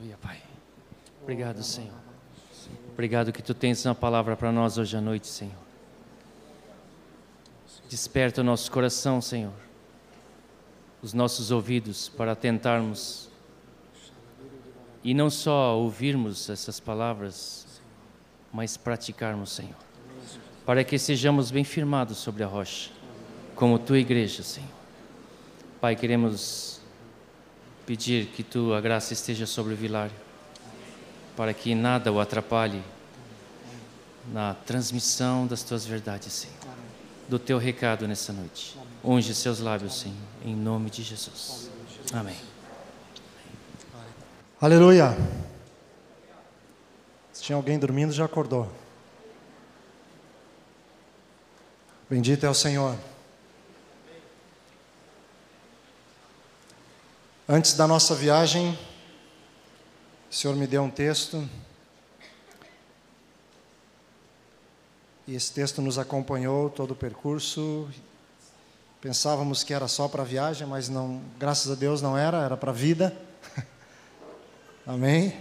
Aleluia, Pai. Obrigado, Senhor. Obrigado que tu tens uma palavra para nós hoje à noite, Senhor. Desperta o nosso coração, Senhor. Os nossos ouvidos para tentarmos e não só ouvirmos essas palavras, mas praticarmos, Senhor. Para que sejamos bem firmados sobre a rocha, como tua igreja, Senhor. Pai, queremos pedir que tua graça esteja sobre o Vilário, para que nada o atrapalhe na transmissão das tuas verdades, Senhor. Do teu recado nessa noite. Unge seus lábios, Senhor, em nome de Jesus. Amém. Aleluia. Se tinha alguém dormindo, já acordou. Bendito é o Senhor. Antes da nossa viagem, o Senhor me deu um texto. E esse texto nos acompanhou todo o percurso. Pensávamos que era só para a viagem, mas não, graças a Deus não era, era para a vida. Amém?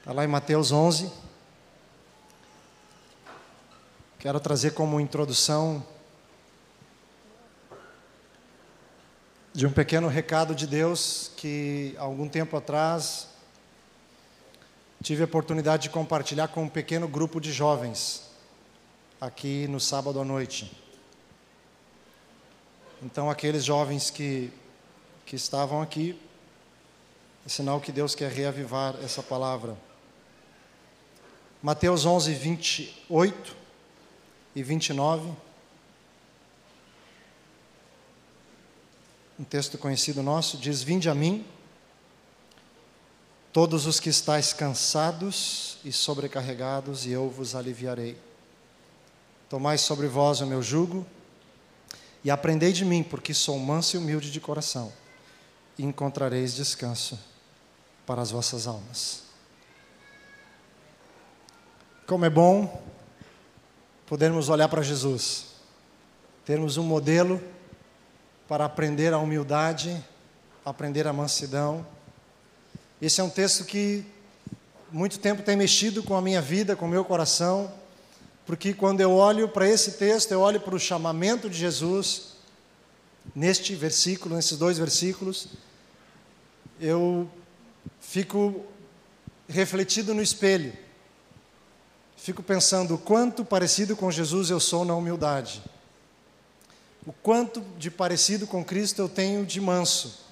Está lá em Mateus 11. Quero trazer como introdução de um pequeno recado de Deus que algum tempo atrás tive a oportunidade de compartilhar com um pequeno grupo de jovens aqui no sábado à noite. Então aqueles jovens que que estavam aqui é sinal que Deus quer reavivar essa palavra. Mateus 11, 28 e 29. Um texto conhecido nosso diz: Vinde a mim, todos os que estáis cansados e sobrecarregados, e eu vos aliviarei. Tomai sobre vós o meu jugo e aprendei de mim, porque sou manso e humilde de coração, e encontrareis descanso para as vossas almas. Como é bom podermos olhar para Jesus, termos um modelo para aprender a humildade, aprender a mansidão. Esse é um texto que muito tempo tem mexido com a minha vida, com o meu coração, porque quando eu olho para esse texto, eu olho para o chamamento de Jesus, neste versículo, nesses dois versículos, eu fico refletido no espelho. Fico pensando o quanto parecido com Jesus eu sou na humildade. O quanto de parecido com Cristo eu tenho de manso.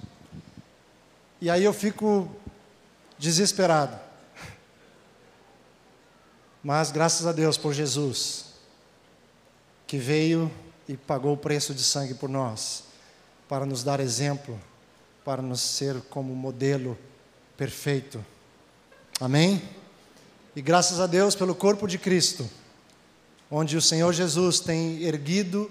E aí eu fico desesperado. Mas graças a Deus por Jesus, que veio e pagou o preço de sangue por nós, para nos dar exemplo, para nos ser como modelo perfeito. Amém? E graças a Deus pelo corpo de Cristo, onde o Senhor Jesus tem erguido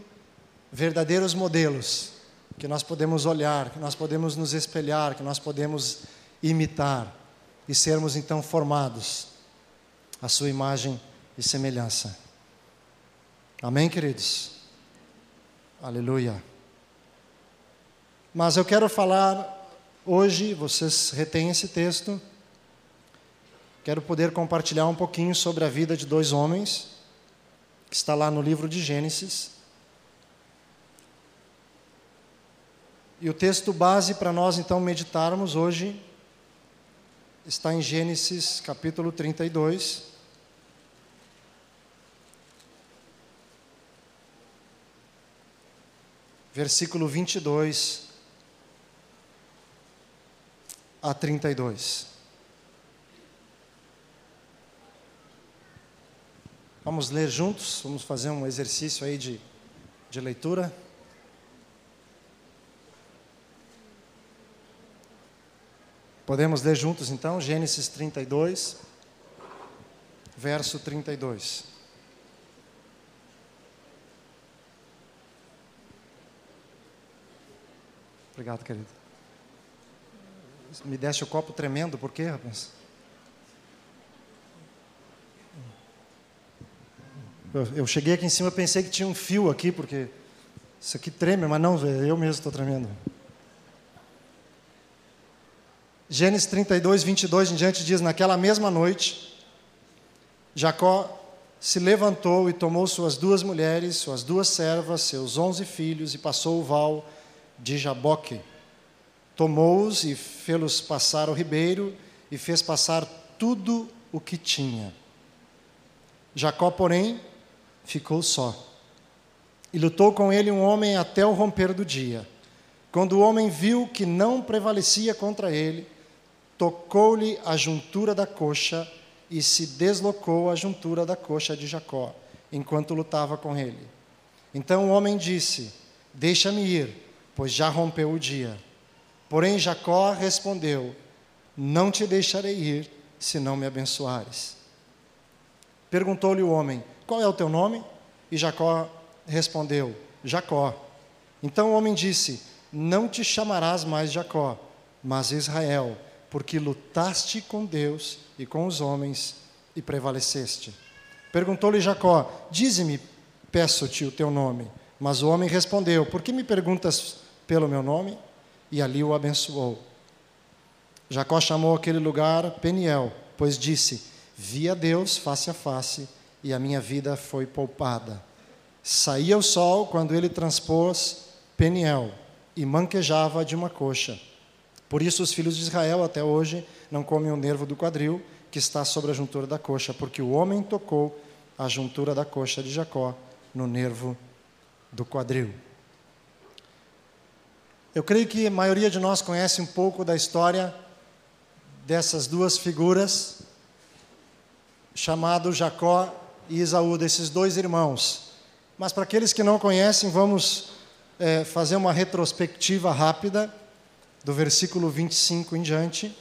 verdadeiros modelos que nós podemos olhar, que nós podemos nos espelhar, que nós podemos imitar e sermos então formados à sua imagem e semelhança. Amém, queridos? Aleluia. Mas eu quero falar Hoje, vocês retêm esse texto. Quero poder compartilhar um pouquinho sobre a vida de dois homens, que está lá no livro de Gênesis. E o texto base para nós então meditarmos hoje está em Gênesis capítulo 32. Versículo 22 a 32. Vamos ler juntos, vamos fazer um exercício aí de, de leitura. Podemos ler juntos então, Gênesis 32, verso 32. Obrigado, querido. Me deste o copo tremendo, por quê, rapaz? Eu cheguei aqui em cima, pensei que tinha um fio aqui, porque isso aqui treme, mas não, eu mesmo estou tremendo. Gênesis 32, 22 em diante diz: Naquela mesma noite, Jacó se levantou e tomou suas duas mulheres, suas duas servas, seus onze filhos e passou o val de Jaboque. Tomou-os e fê-los passar o ribeiro e fez passar tudo o que tinha. Jacó, porém, ficou só. E lutou com ele um homem até o romper do dia. Quando o homem viu que não prevalecia contra ele, tocou-lhe a juntura da coxa e se deslocou a juntura da coxa de Jacó, enquanto lutava com ele. Então o homem disse: Deixa-me ir, pois já rompeu o dia. Porém Jacó respondeu: Não te deixarei ir, se não me abençoares. Perguntou-lhe o homem: Qual é o teu nome? E Jacó respondeu: Jacó. Então o homem disse: Não te chamarás mais Jacó, mas Israel, porque lutaste com Deus e com os homens e prevaleceste. Perguntou-lhe Jacó: Dize-me, peço-te o teu nome. Mas o homem respondeu: Por que me perguntas pelo meu nome? E ali o abençoou. Jacó chamou aquele lugar Peniel, pois disse: Vi a Deus face a face e a minha vida foi poupada. Saía o sol quando ele transpôs Peniel e manquejava de uma coxa. Por isso os filhos de Israel até hoje não comem o nervo do quadril que está sobre a juntura da coxa, porque o homem tocou a juntura da coxa de Jacó no nervo do quadril. Eu creio que a maioria de nós conhece um pouco da história dessas duas figuras, chamado Jacó e Isaú, desses dois irmãos. Mas para aqueles que não conhecem, vamos é, fazer uma retrospectiva rápida do versículo 25 em diante.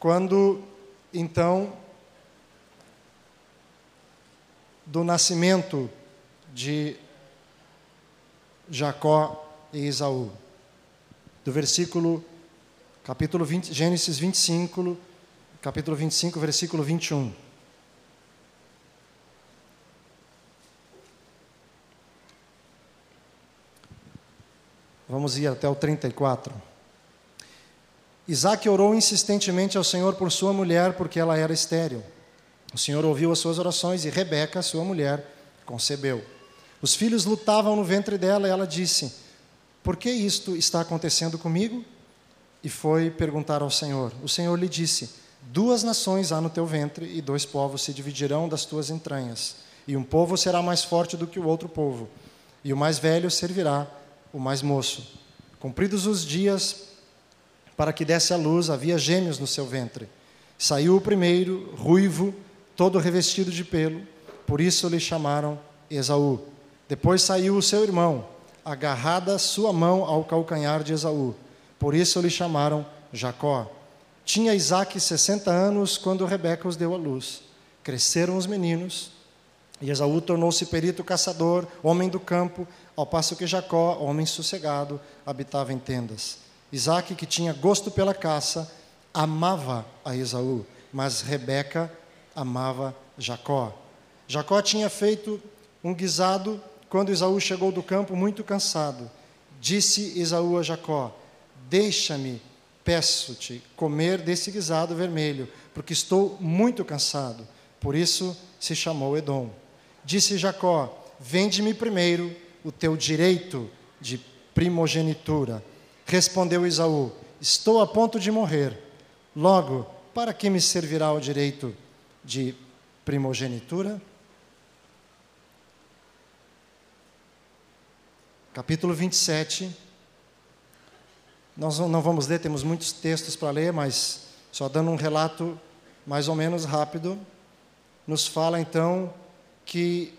Quando, então, do nascimento de Jacó e Isaú. Do versículo, capítulo 20, Gênesis 25, capítulo 25, versículo 21. Vamos ir até o 34. Isaac orou insistentemente ao Senhor por sua mulher, porque ela era estéril. O Senhor ouviu as suas orações e Rebeca, sua mulher, concebeu. Os filhos lutavam no ventre dela e ela disse: Por que isto está acontecendo comigo? E foi perguntar ao Senhor. O Senhor lhe disse: Duas nações há no teu ventre e dois povos se dividirão das tuas entranhas. E um povo será mais forte do que o outro povo, e o mais velho servirá o mais moço. Cumpridos os dias para que desse à luz, havia gêmeos no seu ventre. Saiu o primeiro, ruivo, todo revestido de pelo, por isso lhe chamaram Esaú. Depois saiu o seu irmão, agarrada sua mão ao calcanhar de Esaú, por isso lhe chamaram Jacó. Tinha Isaac sessenta anos quando Rebeca os deu à luz. Cresceram os meninos, e Esaú tornou-se perito caçador, homem do campo, ao passo que Jacó, homem sossegado, habitava em tendas. Isaac, que tinha gosto pela caça, amava a Esaú, mas Rebeca amava Jacó. Jacó tinha feito um guisado quando Esaú chegou do campo muito cansado. Disse Esaú a Jacó: Deixa-me, peço-te, comer desse guisado vermelho, porque estou muito cansado. Por isso se chamou Edom. Disse Jacó: Vende-me primeiro o teu direito de primogenitura. Respondeu Isaú: Estou a ponto de morrer. Logo, para que me servirá o direito de primogenitura? Capítulo 27. Nós não vamos ler, temos muitos textos para ler, mas só dando um relato mais ou menos rápido, nos fala então que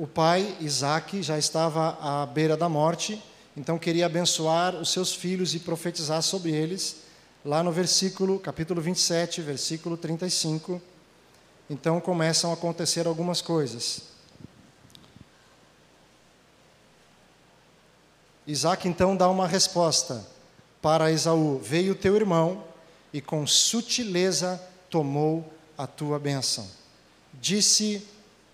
o pai, Isaac, já estava à beira da morte, então queria abençoar os seus filhos e profetizar sobre eles, lá no versículo, capítulo 27, versículo 35. Então começam a acontecer algumas coisas. Isaac então dá uma resposta para Esaú: Veio teu irmão e com sutileza tomou a tua bênção. Disse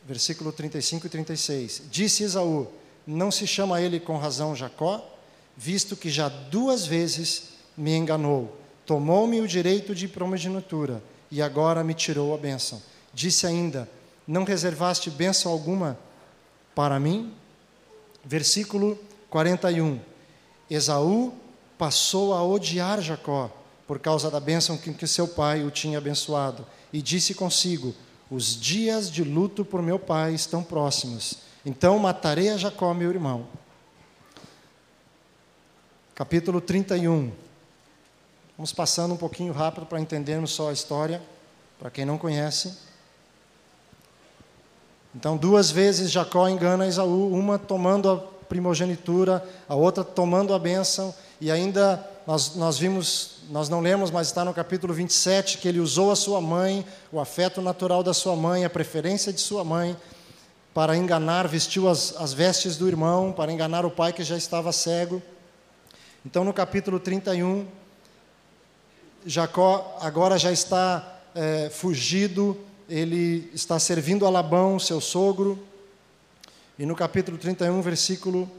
versículo 35 e 36. Disse Esaú: Não se chama ele com razão Jacó? visto que já duas vezes me enganou. Tomou-me o direito de primogenitura e agora me tirou a bênção. Disse ainda: Não reservaste bênção alguma para mim? Versículo 41. Esaú passou a odiar Jacó por causa da bênção que seu pai o tinha abençoado e disse consigo: Os dias de luto por meu pai estão próximos. Então matarei a Jacó, meu irmão. Capítulo 31. Vamos passando um pouquinho rápido para entendermos só a história, para quem não conhece. Então, duas vezes Jacó engana Esaú, uma tomando a primogenitura, a outra tomando a bênção, e ainda nós, nós vimos, nós não lemos, mas está no capítulo 27, que ele usou a sua mãe, o afeto natural da sua mãe, a preferência de sua mãe, para enganar, vestiu as, as vestes do irmão, para enganar o pai que já estava cego. Então, no capítulo 31, Jacó agora já está é, fugido, ele está servindo a Labão, seu sogro. E no capítulo 31, versículo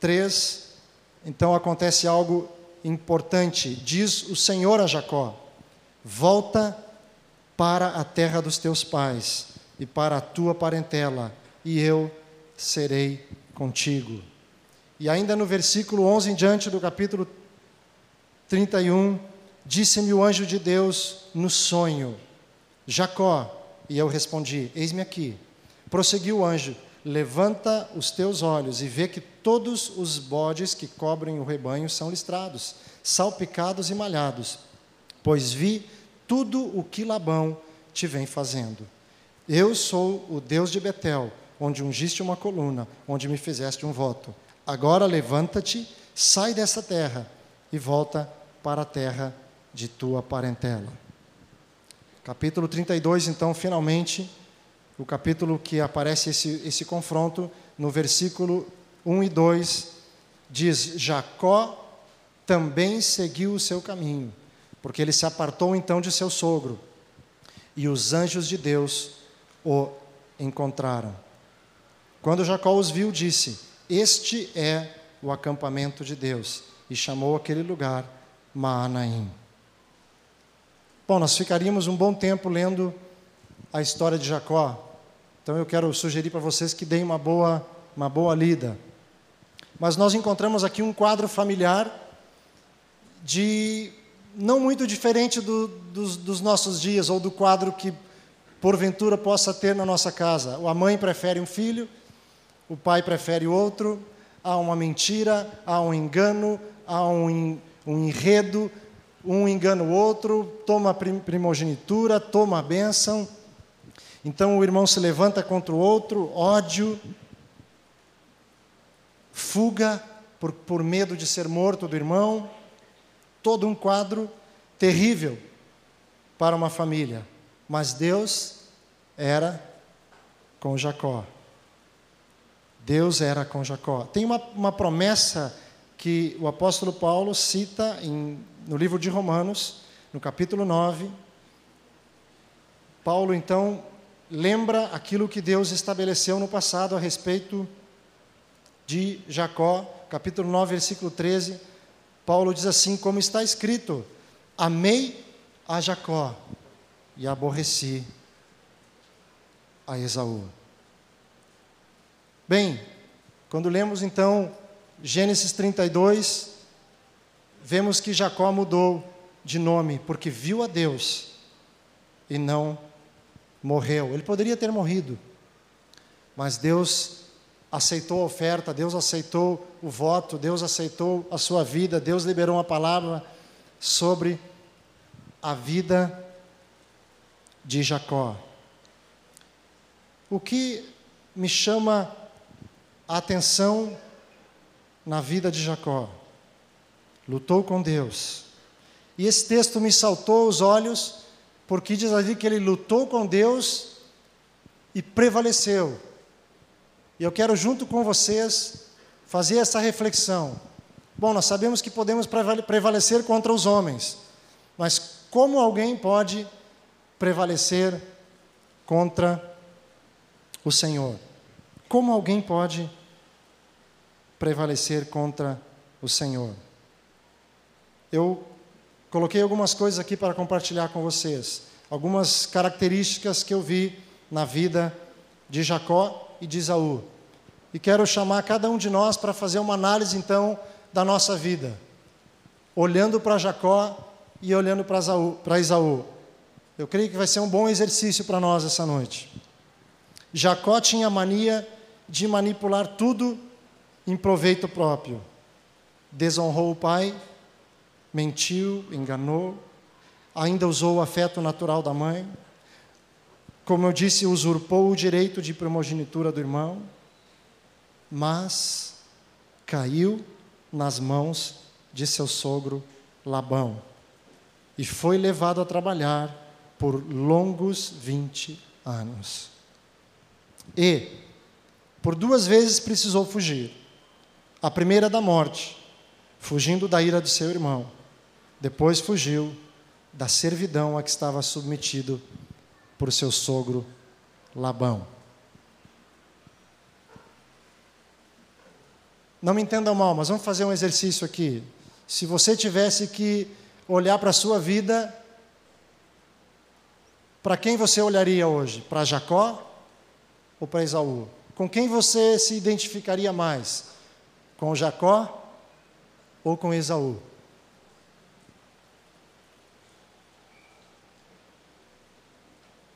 3, então acontece algo importante. Diz o Senhor a Jacó: Volta para a terra dos teus pais e para a tua parentela, e eu serei contigo. E ainda no versículo 11 em diante do capítulo 31, Disse-me o anjo de Deus no sonho: Jacó. E eu respondi: Eis-me aqui. Prosseguiu o anjo: Levanta os teus olhos e vê que todos os bodes que cobrem o rebanho são listrados, salpicados e malhados, pois vi tudo o que Labão te vem fazendo. Eu sou o Deus de Betel, onde ungiste uma coluna, onde me fizeste um voto. Agora levanta-te, sai dessa terra e volta para a terra de tua parentela. Capítulo 32, então, finalmente, o capítulo que aparece esse, esse confronto, no versículo 1 e 2, diz: Jacó também seguiu o seu caminho, porque ele se apartou então de seu sogro, e os anjos de Deus o encontraram. Quando Jacó os viu, disse: Este é o acampamento de Deus, e chamou aquele lugar Maanaim. Bom, nós ficaríamos um bom tempo lendo a história de Jacó. Então eu quero sugerir para vocês que deem uma boa, uma boa lida. Mas nós encontramos aqui um quadro familiar de não muito diferente do, dos, dos nossos dias ou do quadro que porventura possa ter na nossa casa. A mãe prefere um filho, o pai prefere outro, há uma mentira, há um engano, há um, um enredo, um engana o outro, toma primogenitura, toma a bênção. Então o irmão se levanta contra o outro, ódio, fuga por, por medo de ser morto do irmão. Todo um quadro terrível para uma família. Mas Deus era com Jacó. Deus era com Jacó. Tem uma, uma promessa que o apóstolo Paulo cita em no livro de Romanos, no capítulo 9, Paulo então lembra aquilo que Deus estabeleceu no passado a respeito de Jacó, capítulo 9, versículo 13. Paulo diz assim: Como está escrito, amei a Jacó e aborreci a Esaú. Bem, quando lemos então Gênesis 32, vemos que Jacó mudou de nome porque viu a Deus e não morreu. Ele poderia ter morrido, mas Deus aceitou a oferta, Deus aceitou o voto, Deus aceitou a sua vida, Deus liberou uma palavra sobre a vida de Jacó. O que me chama a atenção na vida de Jacó? lutou com Deus. E esse texto me saltou aos olhos, porque diz ali que ele lutou com Deus e prevaleceu. E eu quero, junto com vocês, fazer essa reflexão. Bom, nós sabemos que podemos prevalecer contra os homens, mas como alguém pode prevalecer contra o Senhor? Como alguém pode prevalecer contra o Senhor. Eu coloquei algumas coisas aqui para compartilhar com vocês, algumas características que eu vi na vida de Jacó e de Isaú. E quero chamar cada um de nós para fazer uma análise então da nossa vida, olhando para Jacó e olhando para Isaú. Eu creio que vai ser um bom exercício para nós essa noite. Jacó tinha mania de manipular tudo em proveito próprio. Desonrou o pai, mentiu, enganou, ainda usou o afeto natural da mãe. Como eu disse, usurpou o direito de primogenitura do irmão, mas caiu nas mãos de seu sogro Labão e foi levado a trabalhar por longos 20 anos. E, por duas vezes, precisou fugir. A primeira da morte, fugindo da ira do seu irmão. Depois fugiu da servidão a que estava submetido por seu sogro Labão. Não me entendam mal, mas vamos fazer um exercício aqui. Se você tivesse que olhar para a sua vida, para quem você olharia hoje? Para Jacó ou para Esaú? Com quem você se identificaria mais? Com Jacó ou com Esaú?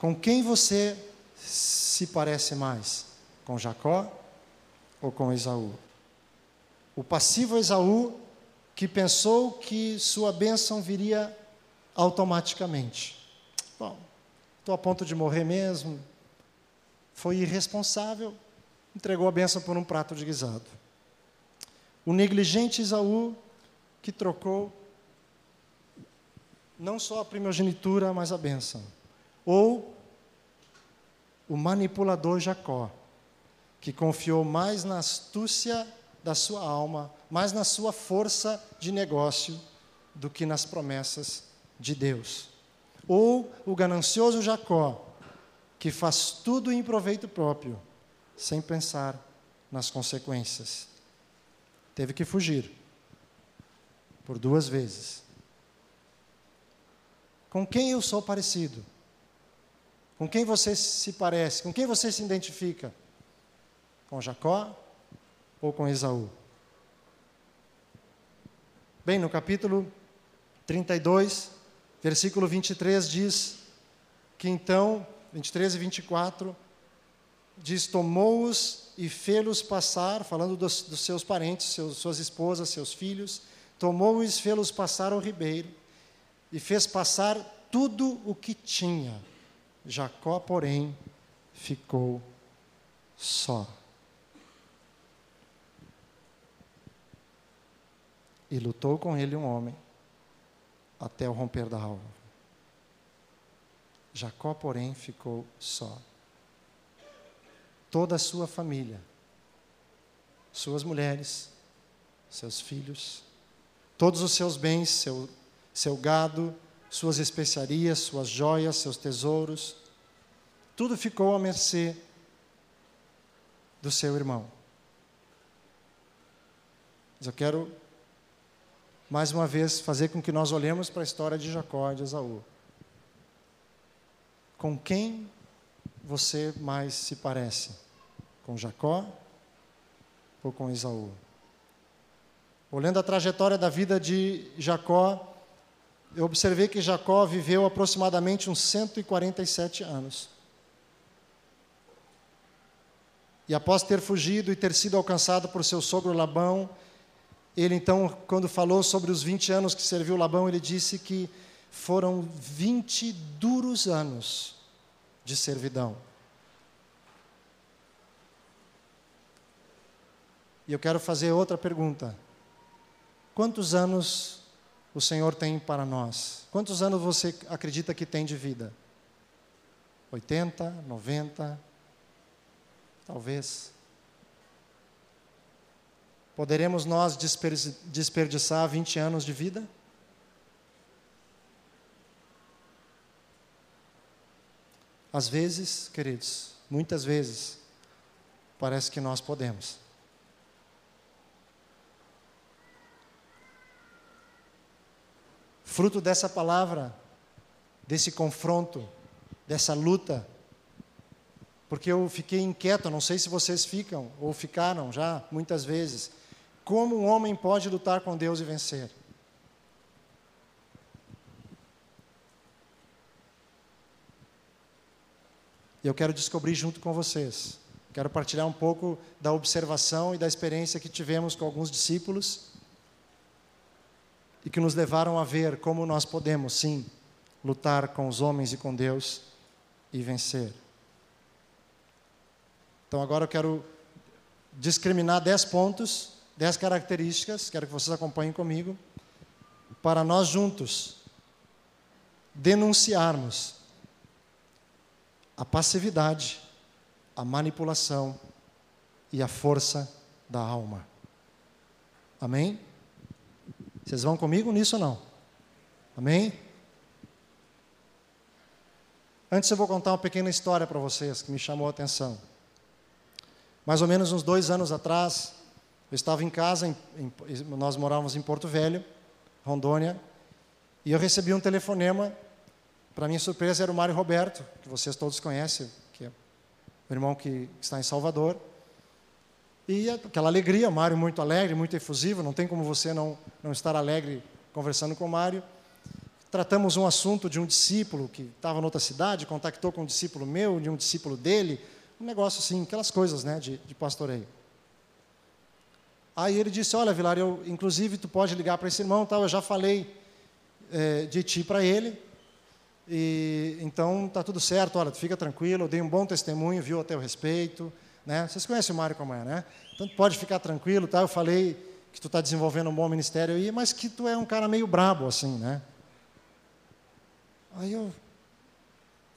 Com quem você se parece mais? Com Jacó ou com Esaú? O passivo Esaú que pensou que sua bênção viria automaticamente. Bom, estou a ponto de morrer mesmo. Foi irresponsável, entregou a bênção por um prato de guisado. O negligente Isaú, que trocou não só a primogenitura, mas a bênção. Ou o manipulador Jacó, que confiou mais na astúcia da sua alma, mais na sua força de negócio do que nas promessas de Deus. Ou o ganancioso Jacó, que faz tudo em proveito próprio, sem pensar nas consequências. Teve que fugir por duas vezes. Com quem eu sou parecido? Com quem você se parece? Com quem você se identifica? Com Jacó ou com Esaú? Bem, no capítulo 32, versículo 23 diz que então, 23 e 24, diz: Tomou-os e fê-los passar, falando dos, dos seus parentes, seus, suas esposas, seus filhos, tomou-os e fê-los passar ao ribeiro, e fez passar tudo o que tinha. Jacó, porém, ficou só. E lutou com ele um homem até o romper da alva. Jacó, porém, ficou só. Toda a sua família, suas mulheres, seus filhos, todos os seus bens, seu, seu gado, suas especiarias, suas joias, seus tesouros, tudo ficou à mercê do seu irmão. Mas eu quero mais uma vez, fazer com que nós olhemos para a história de Jacó e de Esaú. Com quem você mais se parece? Com Jacó ou com Esaú? Olhando a trajetória da vida de Jacó, eu observei que Jacó viveu aproximadamente uns 147 anos. E após ter fugido e ter sido alcançado por seu sogro Labão, ele então, quando falou sobre os 20 anos que serviu Labão, ele disse que foram 20 duros anos de servidão. E eu quero fazer outra pergunta. Quantos anos o Senhor tem para nós? Quantos anos você acredita que tem de vida? 80, 90, talvez. Poderemos nós desperdiçar 20 anos de vida? Às vezes, queridos, muitas vezes, parece que nós podemos. Fruto dessa palavra, desse confronto, dessa luta, porque eu fiquei inquieto, não sei se vocês ficam ou ficaram já muitas vezes. Como um homem pode lutar com Deus e vencer? E eu quero descobrir junto com vocês. Quero partilhar um pouco da observação e da experiência que tivemos com alguns discípulos e que nos levaram a ver como nós podemos, sim, lutar com os homens e com Deus e vencer. Então agora eu quero discriminar dez pontos, dez características, quero que vocês acompanhem comigo, para nós juntos denunciarmos a passividade, a manipulação e a força da alma. Amém? Vocês vão comigo nisso ou não? Amém? Antes eu vou contar uma pequena história para vocês que me chamou a atenção. Mais ou menos uns dois anos atrás, eu estava em casa, em, em, nós morávamos em Porto Velho, Rondônia, e eu recebi um telefonema. Para minha surpresa, era o Mário Roberto, que vocês todos conhecem, que é o irmão que está em Salvador. E aquela alegria, Mário muito alegre, muito efusivo, não tem como você não, não estar alegre conversando com o Mário. Tratamos um assunto de um discípulo que estava em outra cidade, contactou com um discípulo meu, de um discípulo dele, um negócio assim, aquelas coisas né, de, de pastoreio. Aí ele disse, olha Vilar, eu, inclusive tu pode ligar para esse irmão, tal, eu já falei é, de ti para ele, e então tá tudo certo, olha, fica tranquilo, eu dei um bom testemunho, viu, a teu respeito, né? Vocês conhecem o Mário como é, né? Então pode ficar tranquilo, tá? Eu falei que tu está desenvolvendo um bom ministério aí, mas que tu é um cara meio brabo assim, né? Aí eu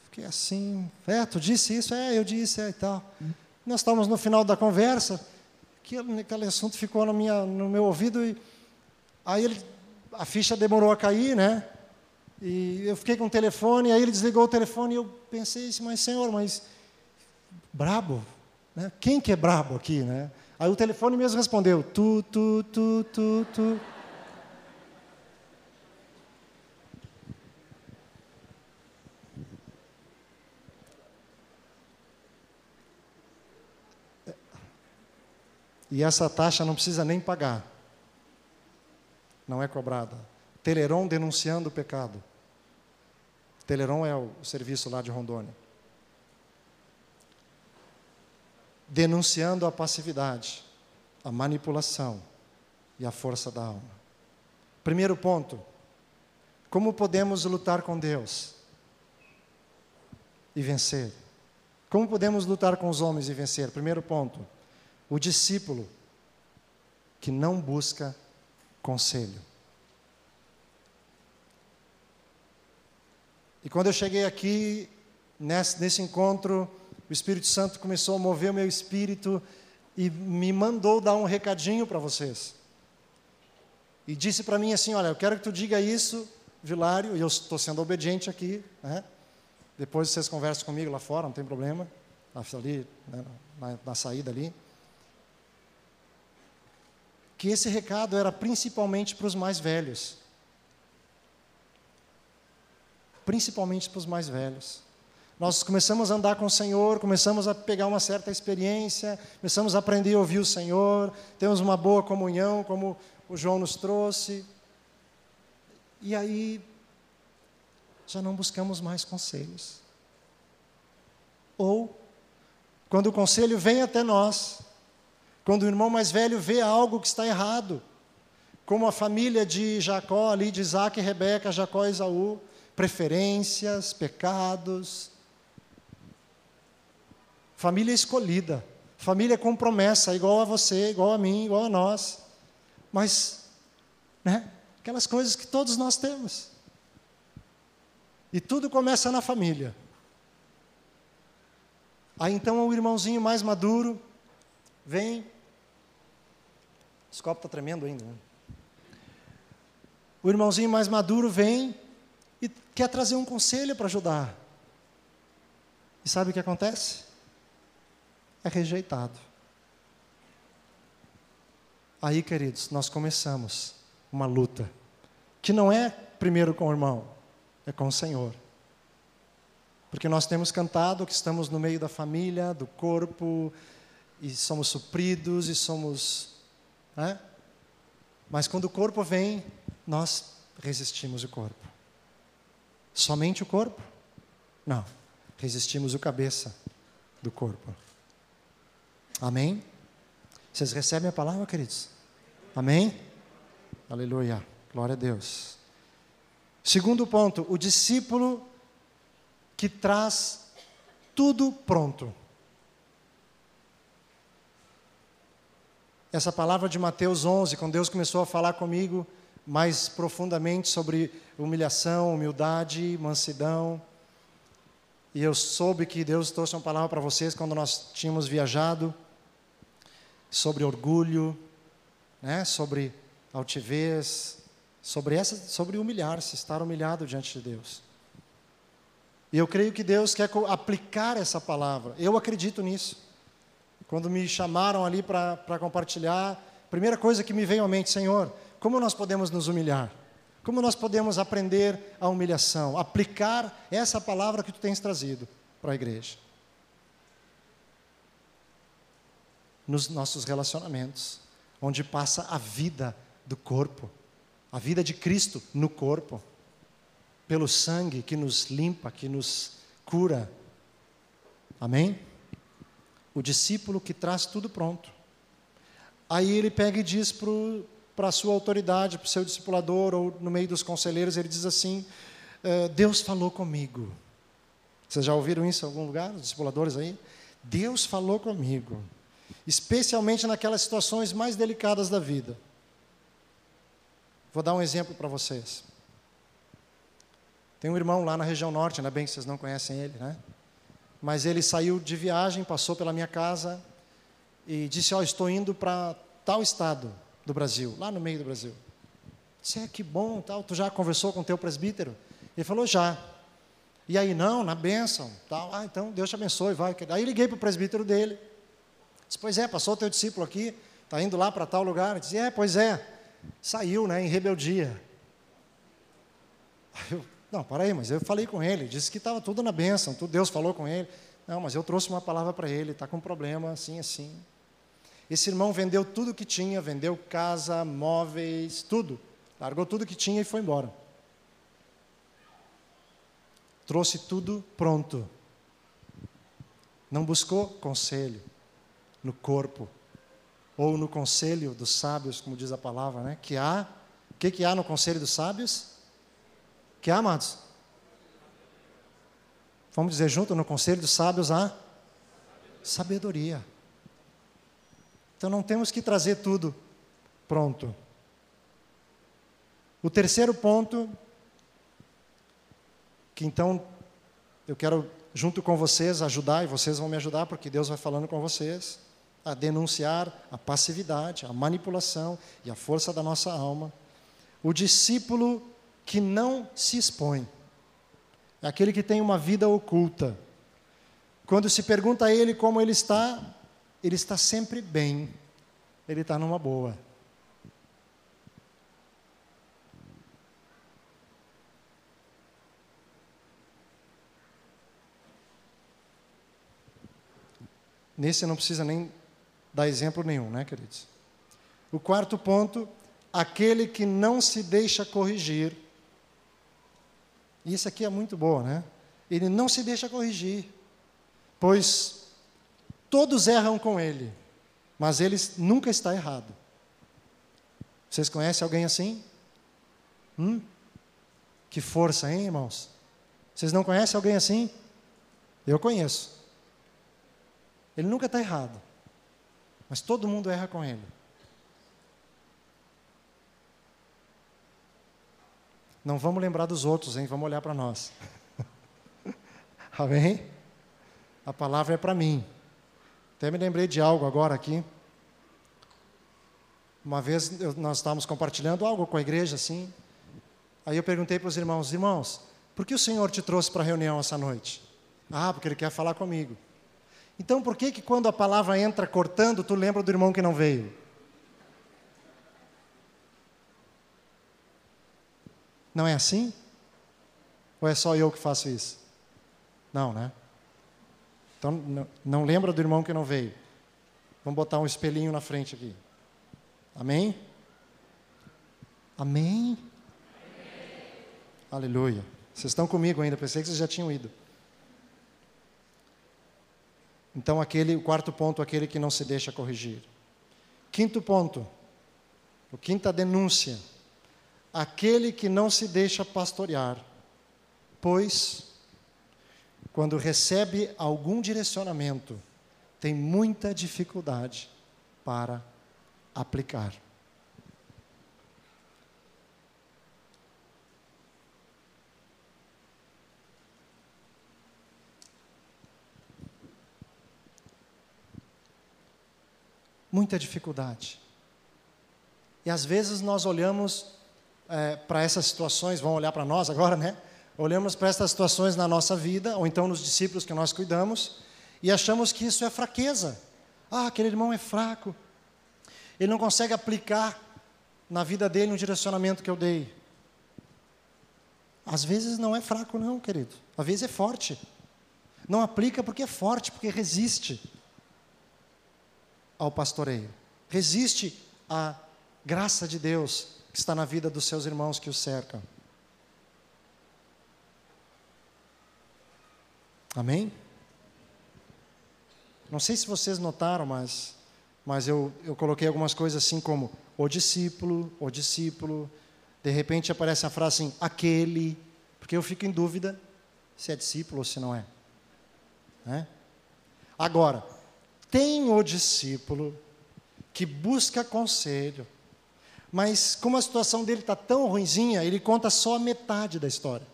fiquei assim, é, tu disse isso? É, eu disse, é e tal. Nós estávamos no final da conversa, aquele, aquele assunto ficou no, minha, no meu ouvido e aí ele, a ficha demorou a cair, né? E eu fiquei com o telefone, aí ele desligou o telefone e eu pensei, mas senhor, mas brabo, né? Quem que é brabo aqui, né? Aí o telefone mesmo respondeu, tu, tu, tu, tu, tu. E essa taxa não precisa nem pagar. Não é cobrada. Teleron denunciando o pecado. Teleron é o serviço lá de Rondônia. Denunciando a passividade, a manipulação e a força da alma. Primeiro ponto: como podemos lutar com Deus e vencer? Como podemos lutar com os homens e vencer? Primeiro ponto: o discípulo que não busca conselho. E quando eu cheguei aqui, nesse, nesse encontro, o Espírito Santo começou a mover o meu espírito e me mandou dar um recadinho para vocês. E disse para mim assim: Olha, eu quero que tu diga isso, Vilário, e eu estou sendo obediente aqui. Né? Depois vocês conversam comigo lá fora, não tem problema. Ali, né, na, na saída ali. Que esse recado era principalmente para os mais velhos. Principalmente para os mais velhos. Nós começamos a andar com o Senhor, começamos a pegar uma certa experiência, começamos a aprender a ouvir o Senhor, temos uma boa comunhão, como o João nos trouxe. E aí, já não buscamos mais conselhos. Ou, quando o conselho vem até nós, quando o irmão mais velho vê algo que está errado, como a família de Jacó ali, de Isaac e Rebeca, Jacó e Esaú, preferências, pecados, Família escolhida. Família com promessa, igual a você, igual a mim, igual a nós. Mas, né? Aquelas coisas que todos nós temos. E tudo começa na família. Aí então o irmãozinho mais maduro vem. Esse copo está tremendo ainda. Né? O irmãozinho mais maduro vem e quer trazer um conselho para ajudar. E sabe o que acontece? É rejeitado. Aí, queridos, nós começamos uma luta que não é primeiro com o irmão, é com o Senhor. Porque nós temos cantado que estamos no meio da família, do corpo, e somos supridos e somos. Né? Mas quando o corpo vem, nós resistimos o corpo. Somente o corpo? Não. Resistimos o cabeça do corpo. Amém? Vocês recebem a palavra, queridos? Amém? Aleluia. Glória a Deus. Segundo ponto, o discípulo que traz tudo pronto. Essa palavra de Mateus 11, quando Deus começou a falar comigo mais profundamente sobre humilhação, humildade, mansidão, e eu soube que Deus trouxe uma palavra para vocês quando nós tínhamos viajado sobre orgulho, né, sobre altivez, sobre essa, sobre humilhar-se, estar humilhado diante de Deus. E eu creio que Deus quer aplicar essa palavra. Eu acredito nisso. Quando me chamaram ali para compartilhar, primeira coisa que me veio à mente, Senhor, como nós podemos nos humilhar? Como nós podemos aprender a humilhação? Aplicar essa palavra que tu tens trazido para a igreja. Nos nossos relacionamentos, onde passa a vida do corpo, a vida de Cristo no corpo pelo sangue que nos limpa, que nos cura. Amém? O discípulo que traz tudo pronto. Aí ele pega e diz para a sua autoridade, para o seu discipulador, ou no meio dos conselheiros, ele diz assim: eh, Deus falou comigo. Vocês já ouviram isso em algum lugar, os discipuladores aí? Deus falou comigo, especialmente naquelas situações mais delicadas da vida. Vou dar um exemplo para vocês. Tem um irmão lá na região norte, ainda bem que vocês não conhecem ele, né? Mas ele saiu de viagem, passou pela minha casa e disse: Ó, oh, estou indo para tal estado do Brasil, lá no meio do Brasil. Disse: É, que bom, tal. Tu já conversou com o teu presbítero? Ele falou: Já. E aí, não, na bênção, tal. Ah, então Deus te abençoe, vai. Aí liguei para o presbítero dele. Disse: Pois é, passou o teu discípulo aqui, está indo lá para tal lugar. Disse: É, pois é. Saiu, né, em rebeldia. Eu não, para aí, mas eu falei com ele, disse que estava tudo na bênção, tudo, Deus falou com ele. Não, mas eu trouxe uma palavra para ele, está com um problema, assim, assim. Esse irmão vendeu tudo que tinha, vendeu casa, móveis, tudo. Largou tudo que tinha e foi embora. Trouxe tudo pronto. Não buscou conselho no corpo, ou no conselho dos sábios, como diz a palavra, né? Que há, o que, que há no conselho dos sábios? Que amados? Vamos dizer junto no conselho dos sábios a sabedoria. Então não temos que trazer tudo pronto. O terceiro ponto, que então eu quero junto com vocês ajudar, e vocês vão me ajudar, porque Deus vai falando com vocês, a denunciar a passividade, a manipulação e a força da nossa alma. O discípulo que não se expõe. É aquele que tem uma vida oculta. Quando se pergunta a ele como ele está, ele está sempre bem. Ele está numa boa. Nesse não precisa nem dar exemplo nenhum, né, queridos? O quarto ponto, aquele que não se deixa corrigir isso aqui é muito boa, né? Ele não se deixa corrigir, pois todos erram com ele, mas ele nunca está errado. Vocês conhecem alguém assim? Hum? Que força, hein, irmãos? Vocês não conhecem alguém assim? Eu conheço. Ele nunca está errado, mas todo mundo erra com ele. Não vamos lembrar dos outros, hein? Vamos olhar para nós. Amém? A palavra é para mim. Até me lembrei de algo agora aqui. Uma vez eu, nós estávamos compartilhando algo com a igreja, assim. Aí eu perguntei para os irmãos: Irmãos, por que o Senhor te trouxe para a reunião essa noite? Ah, porque Ele quer falar comigo. Então por que que quando a palavra entra cortando, tu lembra do irmão que não veio? Não é assim? Ou é só eu que faço isso? Não, né? Então, não, não lembra do irmão que não veio. Vamos botar um espelhinho na frente aqui. Amém? Amém? Amém. Aleluia. Vocês estão comigo ainda, pensei que vocês já tinham ido. Então, aquele, o quarto ponto, aquele que não se deixa corrigir. Quinto ponto, o quinta denúncia, aquele que não se deixa pastorear, pois, quando recebe algum direcionamento, tem muita dificuldade para aplicar. Muita dificuldade. E às vezes nós olhamos é, para essas situações, vão olhar para nós agora, né? Olhamos para essas situações na nossa vida, ou então nos discípulos que nós cuidamos, e achamos que isso é fraqueza. Ah, aquele irmão é fraco. Ele não consegue aplicar na vida dele um direcionamento que eu dei. Às vezes não é fraco, não, querido. Às vezes é forte. Não aplica porque é forte, porque resiste ao pastoreio. Resiste à graça de Deus que está na vida dos seus irmãos que o cercam. Amém? Não sei se vocês notaram, mas, mas eu, eu coloquei algumas coisas assim como o discípulo, o discípulo. De repente aparece a frase assim, aquele, porque eu fico em dúvida se é discípulo ou se não é. é? Agora, tem o discípulo que busca conselho, mas como a situação dele está tão ruinzinha, ele conta só a metade da história.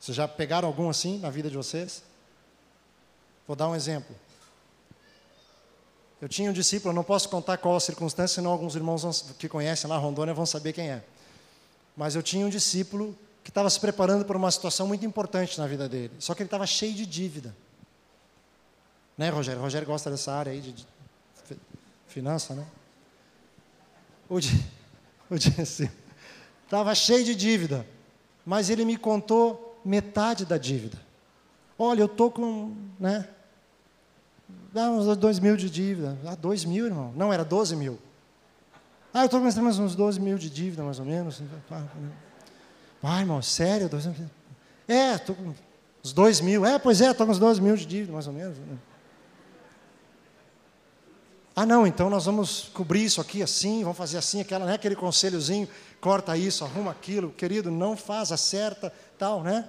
Vocês já pegaram algum assim na vida de vocês? Vou dar um exemplo. Eu tinha um discípulo, não posso contar qual a circunstância, senão alguns irmãos que conhecem lá Rondônia vão saber quem é. Mas eu tinha um discípulo que estava se preparando para uma situação muito importante na vida dele, só que ele estava cheio de dívida. Né, Rogério? Rogério gosta dessa área aí de, de finança, né? O, de, o estava cheio de dívida, mas ele me contou metade da dívida. Olha, eu estou com, né? Dá uns dois mil de dívida. Ah, dois mil, irmão? Não, era doze mil. Ah, eu estou com mais uns doze mil de dívida, mais ou menos. Ah, irmão, sério? Dois mil? É, estou com uns dois mil. É, pois é, estou com uns doze mil de dívida, mais ou menos. Ah, não, então nós vamos cobrir isso aqui assim, vamos fazer assim, aquela, né, aquele conselhozinho, corta isso, arruma aquilo, querido, não faz, acerta, tal, né?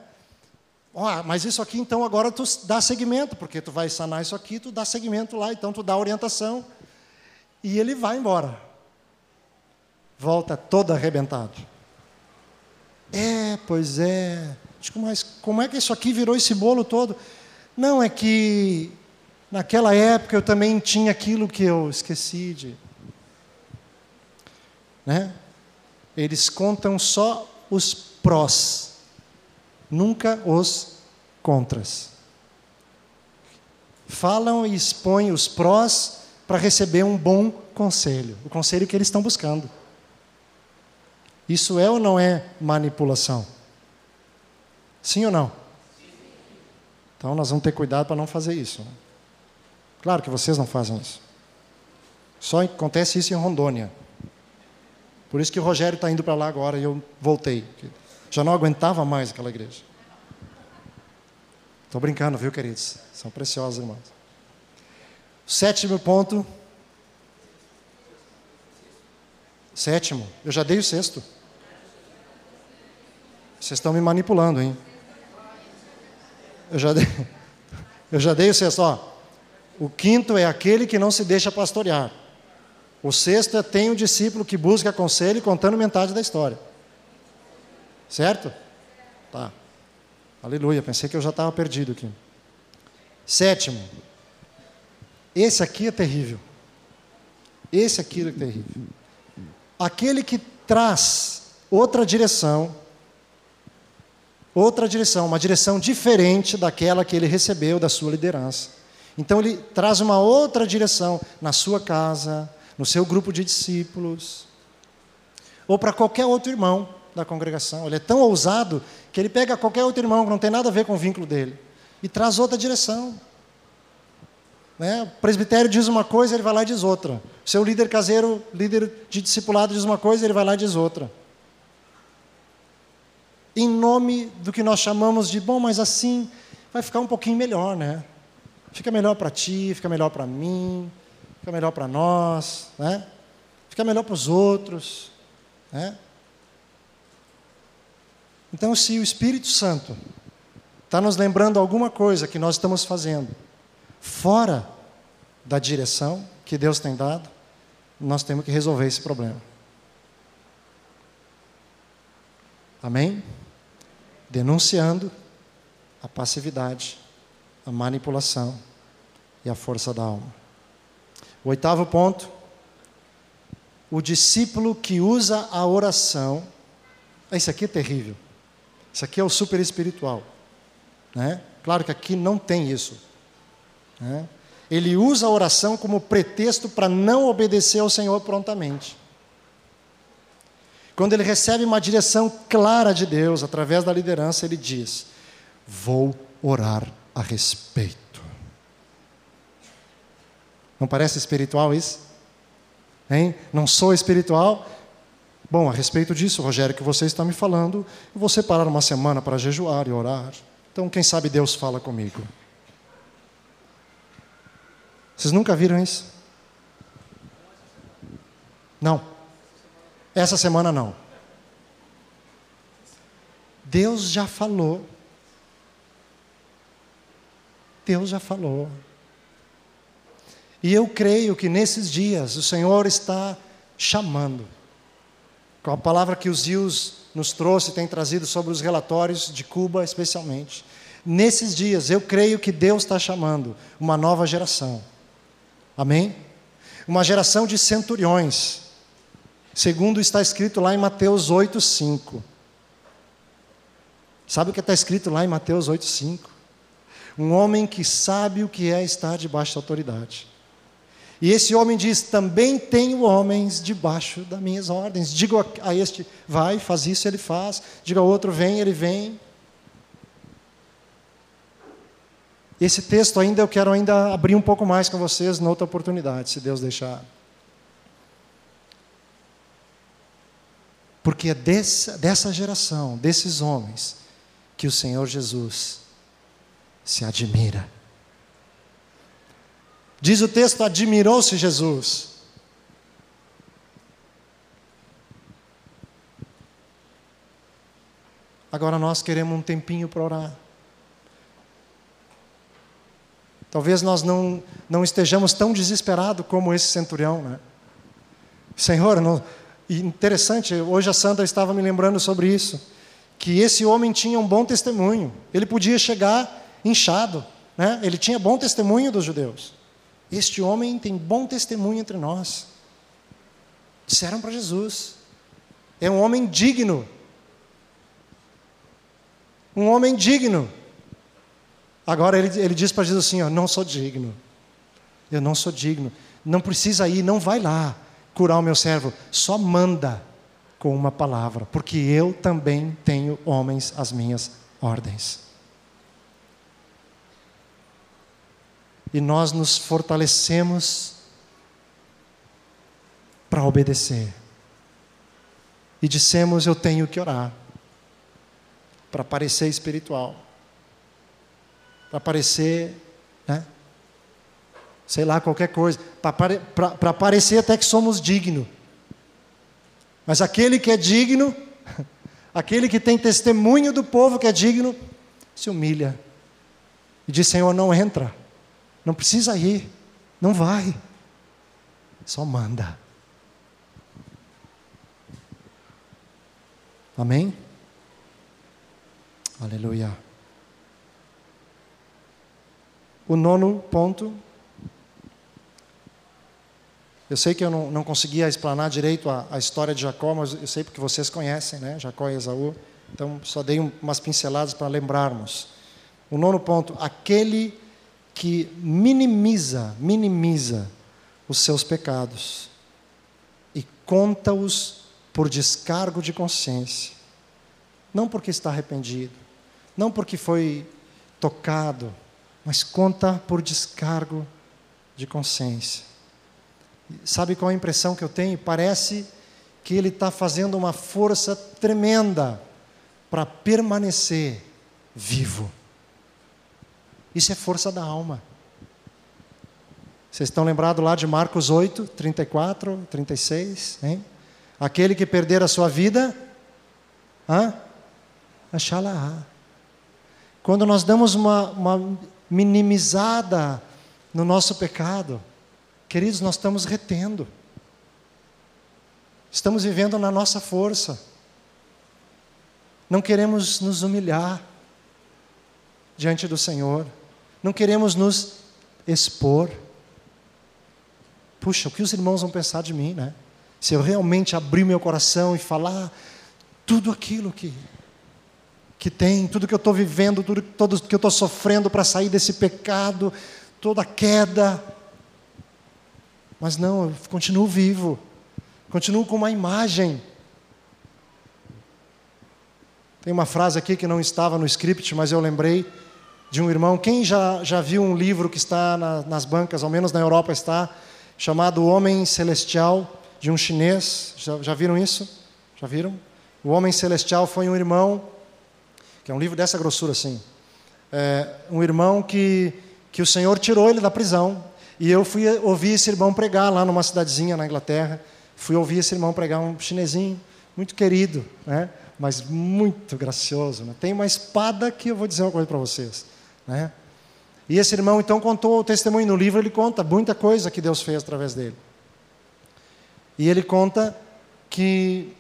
Oh, mas isso aqui, então, agora tu dá seguimento, porque tu vai sanar isso aqui, tu dá seguimento lá, então tu dá orientação. E ele vai embora. Volta todo arrebentado. É, pois é. Mas como é que isso aqui virou esse bolo todo? Não, é que Naquela época eu também tinha aquilo que eu esqueci de. Né? Eles contam só os prós, nunca os contras. Falam e expõem os prós para receber um bom conselho, o conselho que eles estão buscando. Isso é ou não é manipulação? Sim ou não? Então nós vamos ter cuidado para não fazer isso. Né? Claro que vocês não fazem isso. Só acontece isso em Rondônia. Por isso que o Rogério está indo para lá agora e eu voltei. Já não aguentava mais aquela igreja. Estou brincando, viu, queridos? São preciosos, irmãos. Sétimo ponto. Sétimo. Eu já dei o sexto. Vocês estão me manipulando, hein? Eu já dei, eu já dei o sexto. Ó, o quinto é aquele que não se deixa pastorear. O sexto é tem um discípulo que busca conselho contando metade da história. Certo? Tá. Aleluia, pensei que eu já estava perdido aqui. Sétimo. Esse aqui é terrível. Esse aqui é terrível. Aquele que traz outra direção, outra direção, uma direção diferente daquela que ele recebeu da sua liderança. Então ele traz uma outra direção na sua casa, no seu grupo de discípulos, ou para qualquer outro irmão da congregação. Ele é tão ousado que ele pega qualquer outro irmão que não tem nada a ver com o vínculo dele e traz outra direção. Né? O presbitério diz uma coisa, ele vai lá e diz outra. O seu líder caseiro, líder de discipulado, diz uma coisa, ele vai lá e diz outra. Em nome do que nós chamamos de, bom, mas assim vai ficar um pouquinho melhor, né? Fica melhor para ti, fica melhor para mim, fica melhor para nós, né? Fica melhor para os outros, né? Então, se o Espírito Santo está nos lembrando alguma coisa que nós estamos fazendo fora da direção que Deus tem dado, nós temos que resolver esse problema. Amém? Denunciando a passividade, a manipulação e a força da alma. O oitavo ponto, o discípulo que usa a oração. Isso aqui é terrível. Isso aqui é o super espiritual. Né? Claro que aqui não tem isso. Né? Ele usa a oração como pretexto para não obedecer ao Senhor prontamente. Quando ele recebe uma direção clara de Deus através da liderança, ele diz: Vou orar a respeito. Não parece espiritual isso? Hein? Não sou espiritual? Bom, a respeito disso, Rogério, que você está me falando, eu vou separar uma semana para jejuar e orar. Então, quem sabe Deus fala comigo. Vocês nunca viram isso? Não. Essa semana não. Deus já falou. Deus já falou. E eu creio que nesses dias o Senhor está chamando. Com a palavra que os Dios nos trouxe, tem trazido sobre os relatórios de Cuba, especialmente. Nesses dias, eu creio que Deus está chamando uma nova geração. Amém? Uma geração de centuriões, segundo está escrito lá em Mateus 8,5. Sabe o que está escrito lá em Mateus 8,5? Um homem que sabe o que é estar debaixo da autoridade. E esse homem diz: Também tenho homens debaixo das minhas ordens. Digo a este, vai, faz isso, ele faz. Digo ao outro, vem, ele vem. Esse texto ainda eu quero ainda abrir um pouco mais com vocês noutra oportunidade, se Deus deixar. Porque é dessa, dessa geração, desses homens, que o Senhor Jesus se admira. Diz o texto: admirou-se Jesus. Agora nós queremos um tempinho para orar. Talvez nós não, não estejamos tão desesperados como esse centurião, né? Senhor, não... interessante, hoje a Sandra estava me lembrando sobre isso, que esse homem tinha um bom testemunho. Ele podia chegar inchado, né? Ele tinha bom testemunho dos judeus. Este homem tem bom testemunho entre nós. Disseram para Jesus. É um homem digno. Um homem digno. Agora ele, ele diz para Jesus assim: ó, Não sou digno. Eu não sou digno. Não precisa ir, não vai lá curar o meu servo. Só manda com uma palavra, porque eu também tenho homens às minhas ordens. E nós nos fortalecemos para obedecer. E dissemos: Eu tenho que orar, para parecer espiritual, para parecer, né? sei lá, qualquer coisa, para parecer até que somos dignos. Mas aquele que é digno, aquele que tem testemunho do povo que é digno, se humilha e diz: Senhor, não entra. Não precisa ir, não vai, só manda. Amém? Aleluia. O nono ponto. Eu sei que eu não, não conseguia explanar direito a, a, história de Jacó, mas eu sei porque vocês conhecem, né? Jacó e Esaú. Então, só dei umas pinceladas para lembrarmos. O nono ponto: aquele que minimiza, minimiza os seus pecados e conta-os por descargo de consciência. Não porque está arrependido, não porque foi tocado, mas conta por descargo de consciência. Sabe qual a impressão que eu tenho? Parece que ele está fazendo uma força tremenda para permanecer vivo. Isso é força da alma. Vocês estão lembrados lá de Marcos 8, 34, 36? Hein? Aquele que perder a sua vida, achá-la. Quando nós damos uma, uma minimizada no nosso pecado, queridos, nós estamos retendo. Estamos vivendo na nossa força. Não queremos nos humilhar diante do Senhor. Não queremos nos expor. Puxa, o que os irmãos vão pensar de mim, né? Se eu realmente abrir meu coração e falar tudo aquilo que que tem, tudo que eu estou vivendo, tudo, tudo que eu estou sofrendo para sair desse pecado, toda queda. Mas não, eu continuo vivo, continuo com uma imagem. Tem uma frase aqui que não estava no script, mas eu lembrei de um irmão. Quem já, já viu um livro que está na, nas bancas, ao menos na Europa está, chamado O Homem Celestial, de um chinês? Já, já viram isso? Já viram? O Homem Celestial foi um irmão, que é um livro dessa grossura assim. É, um irmão que, que o Senhor tirou ele da prisão. E eu fui ouvir esse irmão pregar lá numa cidadezinha na Inglaterra. Fui ouvir esse irmão pregar, um chinesinho, muito querido, né? mas muito gracioso. Né? Tem uma espada que eu vou dizer uma coisa para vocês. Né? E esse irmão então contou o testemunho no livro, ele conta muita coisa que Deus fez através dele. E ele conta que,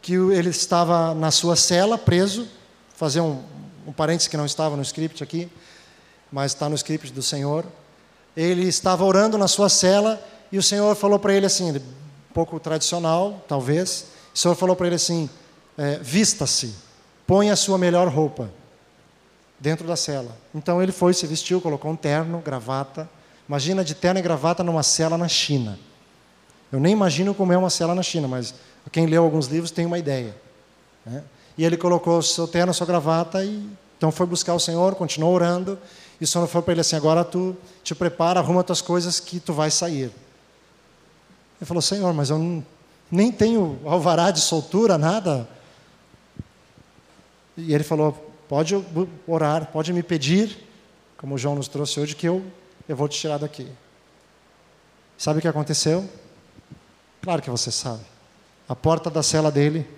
que ele estava na sua cela, preso, fazer um, um parênteses que não estava no script aqui, mas está no script do Senhor. Ele estava orando na sua cela e o Senhor falou para ele assim, um pouco tradicional, talvez. O Senhor falou para ele assim: é, vista-se, põe a sua melhor roupa dentro da cela. Então ele foi, se vestiu, colocou um terno, gravata. Imagina de terno e gravata numa cela na China. Eu nem imagino como é uma cela na China, mas quem leu alguns livros tem uma ideia. Né? E ele colocou o seu terno, a sua gravata e então foi buscar o Senhor, continuou orando. E o Senhor falou para ele assim: agora tu te prepara, arruma tuas coisas que tu vai sair. Ele falou: Senhor, mas eu não, nem tenho alvará de soltura, nada. E ele falou: Pode orar, pode me pedir, como o João nos trouxe hoje, que eu, eu vou te tirar daqui. Sabe o que aconteceu? Claro que você sabe. A porta da cela dele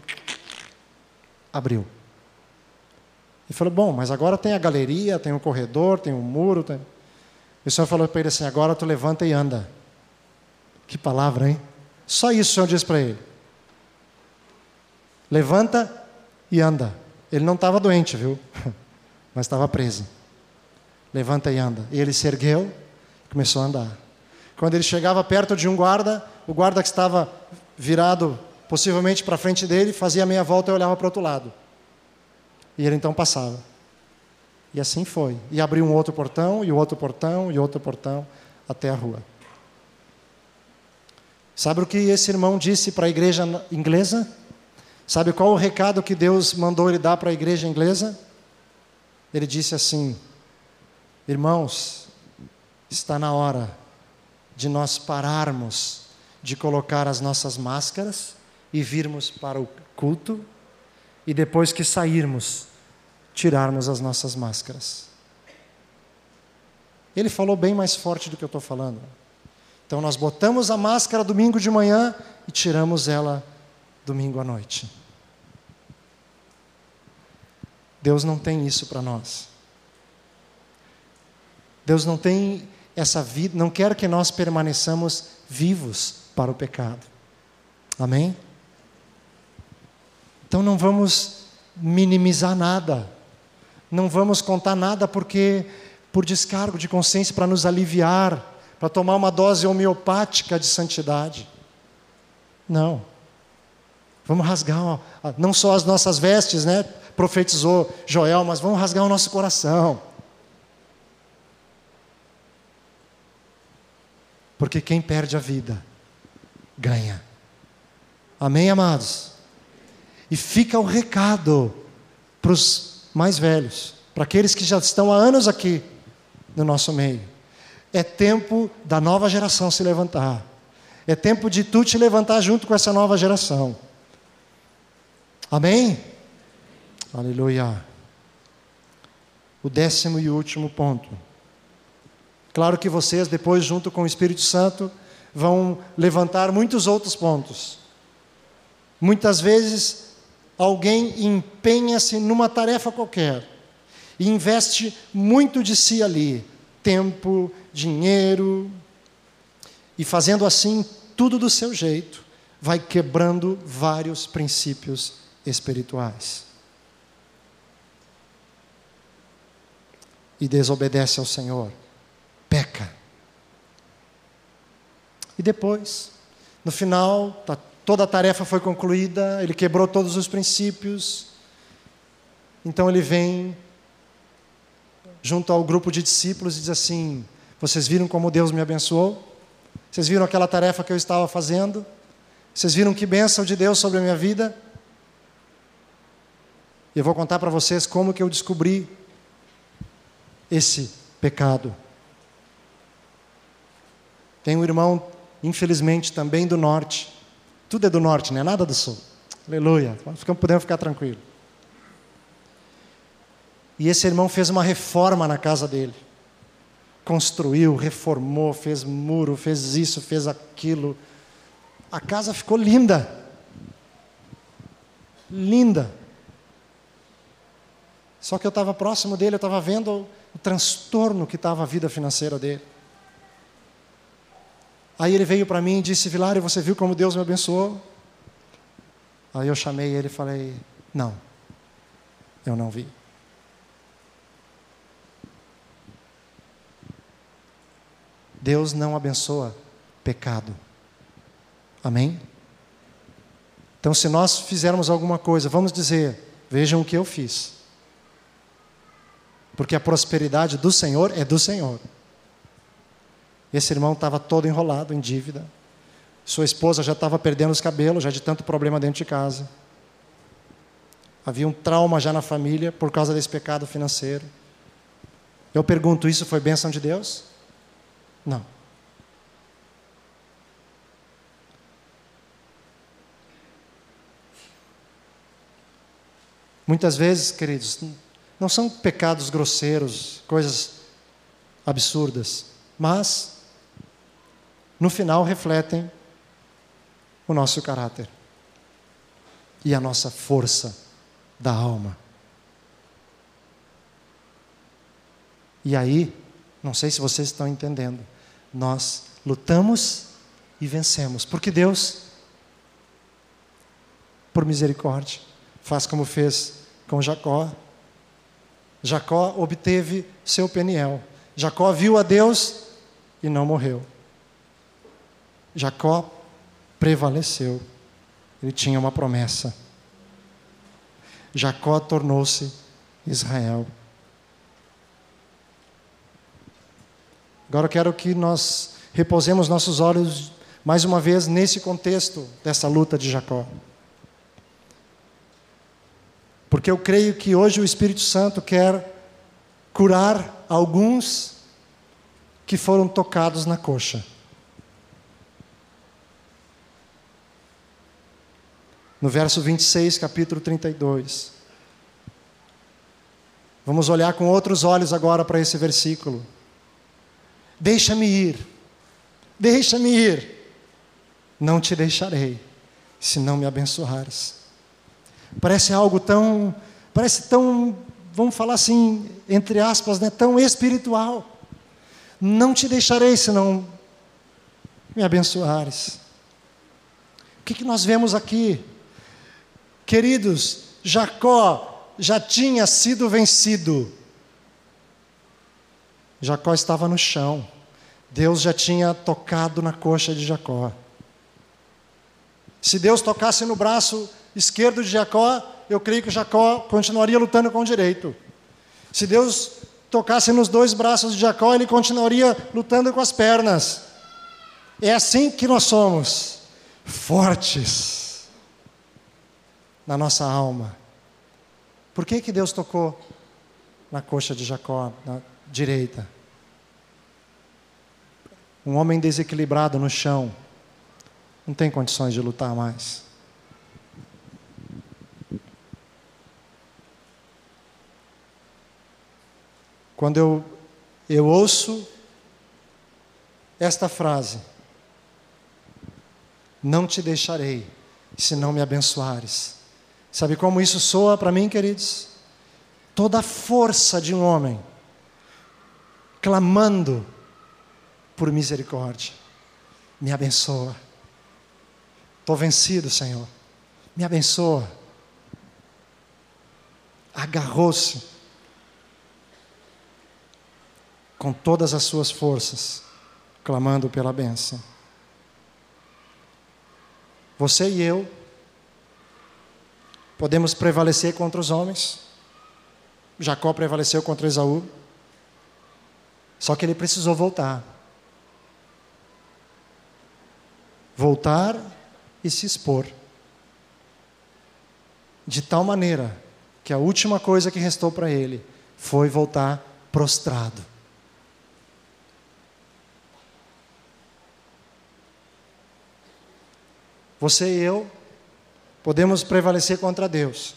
abriu. E falou: Bom, mas agora tem a galeria, tem um corredor, tem um muro. Tem... E o Senhor falou para ele assim: Agora tu levanta e anda. Que palavra, hein? Só isso o Senhor disse para ele. Levanta e anda. Ele não estava doente, viu? Mas estava preso. Levanta e anda. E ele se ergueu e começou a andar. Quando ele chegava perto de um guarda, o guarda que estava virado possivelmente para frente dele, fazia meia volta e olhava para o outro lado. E ele então passava. E assim foi. E abriu um outro portão, e outro portão, e outro portão, até a rua. Sabe o que esse irmão disse para a igreja inglesa? Sabe qual o recado que Deus mandou ele dar para a igreja inglesa? Ele disse assim: Irmãos, está na hora de nós pararmos de colocar as nossas máscaras e virmos para o culto e depois que sairmos, tirarmos as nossas máscaras. Ele falou bem mais forte do que eu estou falando. Então nós botamos a máscara domingo de manhã e tiramos ela domingo à noite. Deus não tem isso para nós. Deus não tem essa vida, não quer que nós permaneçamos vivos para o pecado. Amém? Então não vamos minimizar nada. Não vamos contar nada porque por descargo de consciência para nos aliviar, para tomar uma dose homeopática de santidade. Não. Vamos rasgar não só as nossas vestes, né? Profetizou Joel, mas vamos rasgar o nosso coração. Porque quem perde a vida, ganha. Amém, amados? E fica o recado para os mais velhos, para aqueles que já estão há anos aqui no nosso meio. É tempo da nova geração se levantar. É tempo de tu te levantar junto com essa nova geração. Amém? Aleluia. O décimo e último ponto. Claro que vocês, depois, junto com o Espírito Santo, vão levantar muitos outros pontos. Muitas vezes, alguém empenha-se numa tarefa qualquer e investe muito de si ali tempo, dinheiro e fazendo assim tudo do seu jeito, vai quebrando vários princípios espirituais. E desobedece ao Senhor, peca. E depois, no final, tá, toda a tarefa foi concluída, ele quebrou todos os princípios. Então ele vem junto ao grupo de discípulos e diz assim: Vocês viram como Deus me abençoou? Vocês viram aquela tarefa que eu estava fazendo? Vocês viram que bênção de Deus sobre a minha vida? E eu vou contar para vocês como que eu descobri esse pecado. Tem um irmão, infelizmente, também do norte. Tudo é do norte, não é nada do sul. Aleluia. Podemos ficar tranquilos. E esse irmão fez uma reforma na casa dele. Construiu, reformou, fez muro, fez isso, fez aquilo. A casa ficou linda. Linda. Só que eu estava próximo dele, eu estava vendo o transtorno que estava a vida financeira dele. Aí ele veio para mim e disse: Vilário, você viu como Deus me abençoou? Aí eu chamei ele e falei: Não, eu não vi. Deus não abençoa pecado. Amém? Então, se nós fizermos alguma coisa, vamos dizer: vejam o que eu fiz. Porque a prosperidade do Senhor é do Senhor. Esse irmão estava todo enrolado em dívida. Sua esposa já estava perdendo os cabelos, já de tanto problema dentro de casa. Havia um trauma já na família por causa desse pecado financeiro. Eu pergunto: isso foi bênção de Deus? Não. Muitas vezes, queridos, não são pecados grosseiros, coisas absurdas, mas no final refletem o nosso caráter e a nossa força da alma. E aí, não sei se vocês estão entendendo, nós lutamos e vencemos, porque Deus, por misericórdia, faz como fez com Jacó. Jacó obteve seu Peniel. Jacó viu a Deus e não morreu. Jacó prevaleceu. Ele tinha uma promessa. Jacó tornou-se Israel. Agora eu quero que nós repousemos nossos olhos mais uma vez nesse contexto dessa luta de Jacó. Porque eu creio que hoje o Espírito Santo quer curar alguns que foram tocados na coxa. No verso 26, capítulo 32. Vamos olhar com outros olhos agora para esse versículo. Deixa-me ir, deixa-me ir. Não te deixarei, se não me abençoares. Parece algo tão, parece tão, vamos falar assim, entre aspas, né, tão espiritual. Não te deixarei se não me abençoares. O que, que nós vemos aqui? Queridos, Jacó já tinha sido vencido Jacó estava no chão. Deus já tinha tocado na coxa de Jacó. Se Deus tocasse no braço esquerdo de Jacó, eu creio que Jacó continuaria lutando com o direito. Se Deus tocasse nos dois braços de Jacó, ele continuaria lutando com as pernas. É assim que nós somos, fortes na nossa alma. Por que, que Deus tocou na coxa de Jacó, na direita? Um homem desequilibrado no chão não tem condições de lutar mais. Quando eu, eu ouço esta frase, não te deixarei, se não me abençoares. Sabe como isso soa para mim, queridos? Toda a força de um homem clamando por misericórdia. Me abençoa. Estou vencido, Senhor. Me abençoa. Agarrou-se com todas as suas forças, clamando pela bênção. Você e eu podemos prevalecer contra os homens. Jacó prevaleceu contra Esaú. Só que ele precisou voltar. Voltar e se expor. De tal maneira que a última coisa que restou para ele foi voltar prostrado. Você e eu podemos prevalecer contra Deus,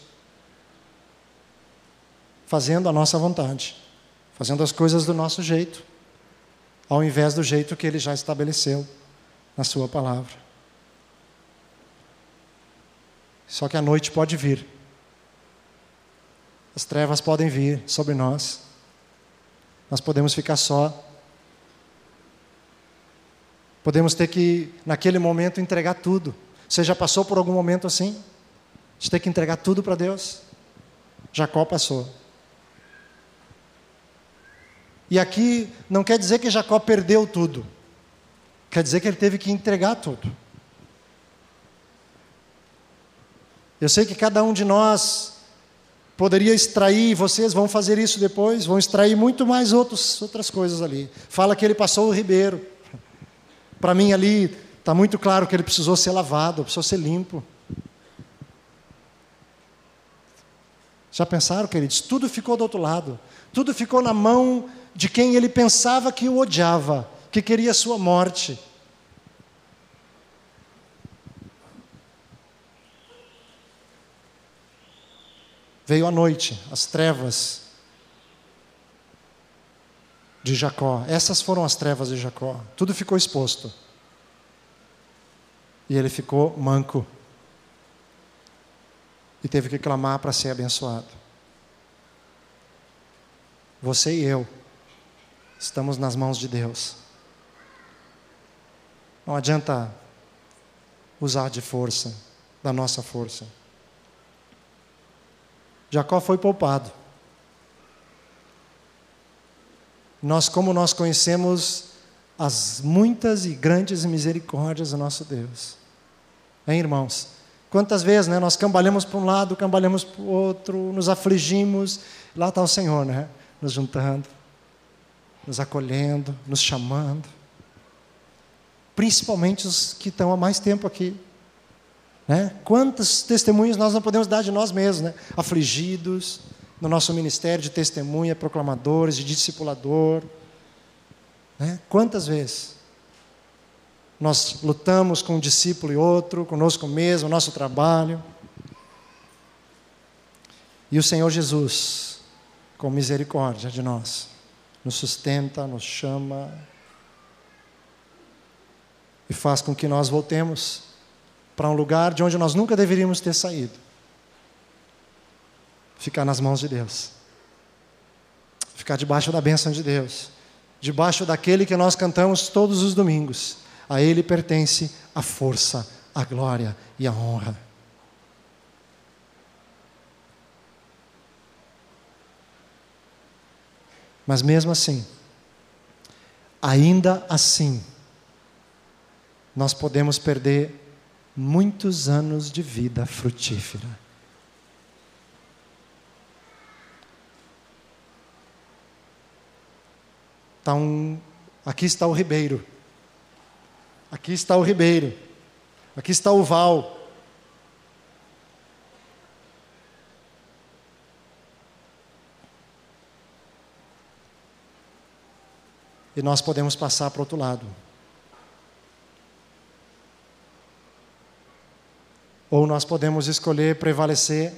fazendo a nossa vontade, fazendo as coisas do nosso jeito, ao invés do jeito que Ele já estabeleceu na Sua palavra. Só que a noite pode vir, as trevas podem vir sobre nós, nós podemos ficar só, podemos ter que, naquele momento, entregar tudo você já passou por algum momento assim? De ter que entregar tudo para Deus? Jacó passou. E aqui não quer dizer que Jacó perdeu tudo. Quer dizer que ele teve que entregar tudo. Eu sei que cada um de nós poderia extrair, vocês vão fazer isso depois, vão extrair muito mais outros, outras coisas ali. Fala que ele passou o ribeiro. Para mim ali Está muito claro que ele precisou ser lavado, precisou ser limpo. Já pensaram, queridos? Tudo ficou do outro lado. Tudo ficou na mão de quem ele pensava que o odiava, que queria sua morte. Veio a noite, as trevas de Jacó. Essas foram as trevas de Jacó. Tudo ficou exposto e ele ficou manco. E teve que clamar para ser abençoado. Você e eu estamos nas mãos de Deus. Não adianta usar de força, da nossa força. Jacó foi poupado. Nós, como nós conhecemos as muitas e grandes misericórdias do nosso Deus. Hein, irmãos? Quantas vezes né, nós cambalhamos para um lado, cambalhamos para o outro, nos afligimos, lá está o Senhor, né? Nos juntando, nos acolhendo, nos chamando. Principalmente os que estão há mais tempo aqui. Né? Quantos testemunhos nós não podemos dar de nós mesmos, né? Afligidos, no nosso ministério de testemunha, proclamadores, de discipulador. Né? Quantas vezes? Nós lutamos com um discípulo e outro, conosco mesmo, nosso trabalho. E o Senhor Jesus, com misericórdia de nós, nos sustenta, nos chama e faz com que nós voltemos para um lugar de onde nós nunca deveríamos ter saído. Ficar nas mãos de Deus, ficar debaixo da bênção de Deus, debaixo daquele que nós cantamos todos os domingos a Ele pertence a força, a glória e a honra. Mas mesmo assim, ainda assim, nós podemos perder muitos anos de vida frutífera. Tá um, aqui está o ribeiro. Aqui está o ribeiro. Aqui está o val. E nós podemos passar para o outro lado. Ou nós podemos escolher prevalecer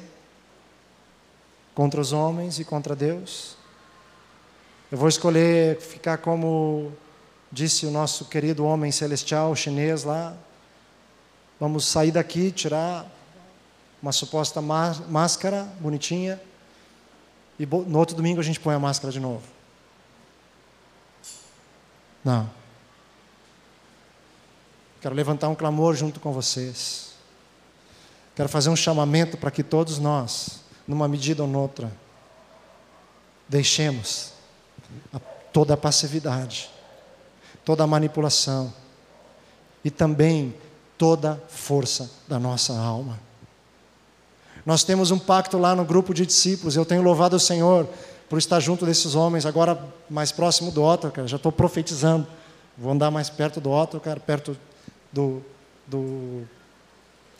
contra os homens e contra Deus. Eu vou escolher ficar como disse o nosso querido homem celestial chinês lá. Vamos sair daqui, tirar uma suposta máscara bonitinha, e no outro domingo a gente põe a máscara de novo. Não. Quero levantar um clamor junto com vocês. Quero fazer um chamamento para que todos nós, numa medida ou noutra, deixemos a, toda a passividade, toda manipulação e também toda força da nossa alma. Nós temos um pacto lá no grupo de discípulos. Eu tenho louvado o Senhor por estar junto desses homens, agora mais próximo do Otto, cara. Já estou profetizando. Vou andar mais perto do Otto, cara, perto do, do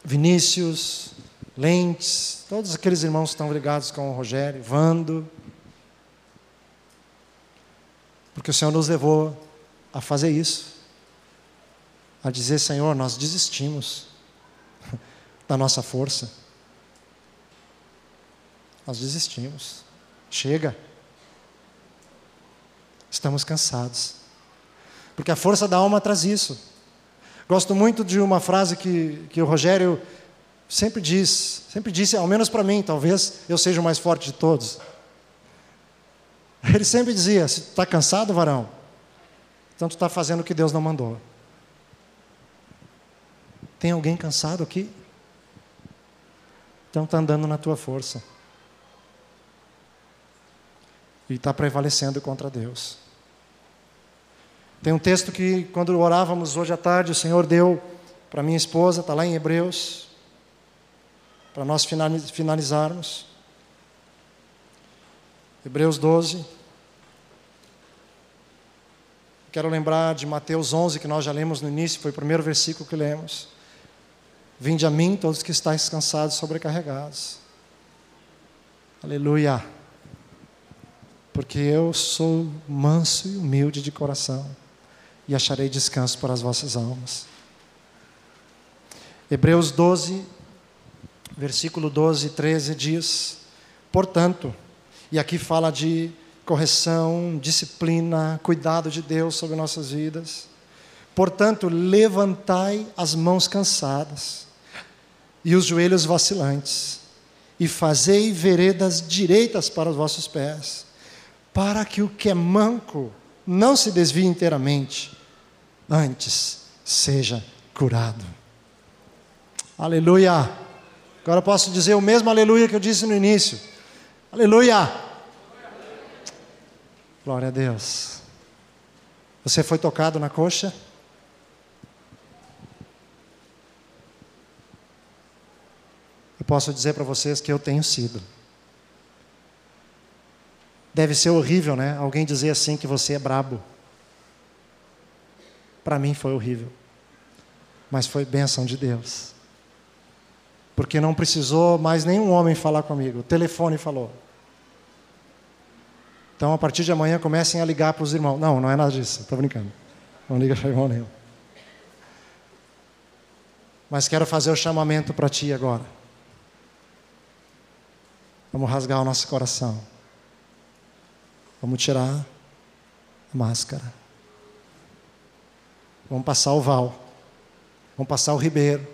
Vinícius, Lentes, todos aqueles irmãos que estão ligados com o Rogério, Vando. Porque o Senhor nos levou a fazer isso. A dizer, Senhor, nós desistimos da nossa força. Nós desistimos. Chega. Estamos cansados. Porque a força da alma traz isso. Gosto muito de uma frase que, que o Rogério sempre diz, sempre disse, ao menos para mim, talvez eu seja o mais forte de todos. Ele sempre dizia: está cansado, varão, então tu está fazendo o que Deus não mandou. Tem alguém cansado aqui? Então está andando na tua força e está prevalecendo contra Deus. Tem um texto que, quando orávamos hoje à tarde, o Senhor deu para minha esposa, está lá em Hebreus, para nós finalizarmos. Hebreus 12. Quero lembrar de Mateus 11, que nós já lemos no início, foi o primeiro versículo que lemos. Vinde a mim, todos que estáis cansados e sobrecarregados. Aleluia porque eu sou manso e humilde de coração, e acharei descanso para as vossas almas. Hebreus 12, versículo 12 e 13 diz: Portanto, e aqui fala de correção, disciplina, cuidado de Deus sobre nossas vidas. Portanto, levantai as mãos cansadas e os joelhos vacilantes, e fazei veredas direitas para os vossos pés para que o que é manco não se desvie inteiramente, antes seja curado. Aleluia! Agora posso dizer o mesmo aleluia que eu disse no início. Aleluia! Glória a Deus. Você foi tocado na coxa? Eu posso dizer para vocês que eu tenho sido. Deve ser horrível, né? Alguém dizer assim que você é brabo. Para mim foi horrível. Mas foi bênção de Deus. Porque não precisou mais nenhum homem falar comigo. O telefone falou. Então, a partir de amanhã, comecem a ligar para os irmãos. Não, não é nada disso. Estou brincando. Não liga para irmão nenhum. Mas quero fazer o chamamento para ti agora. Vamos rasgar o nosso coração. Vamos tirar a máscara. Vamos passar o val. Vamos passar o ribeiro.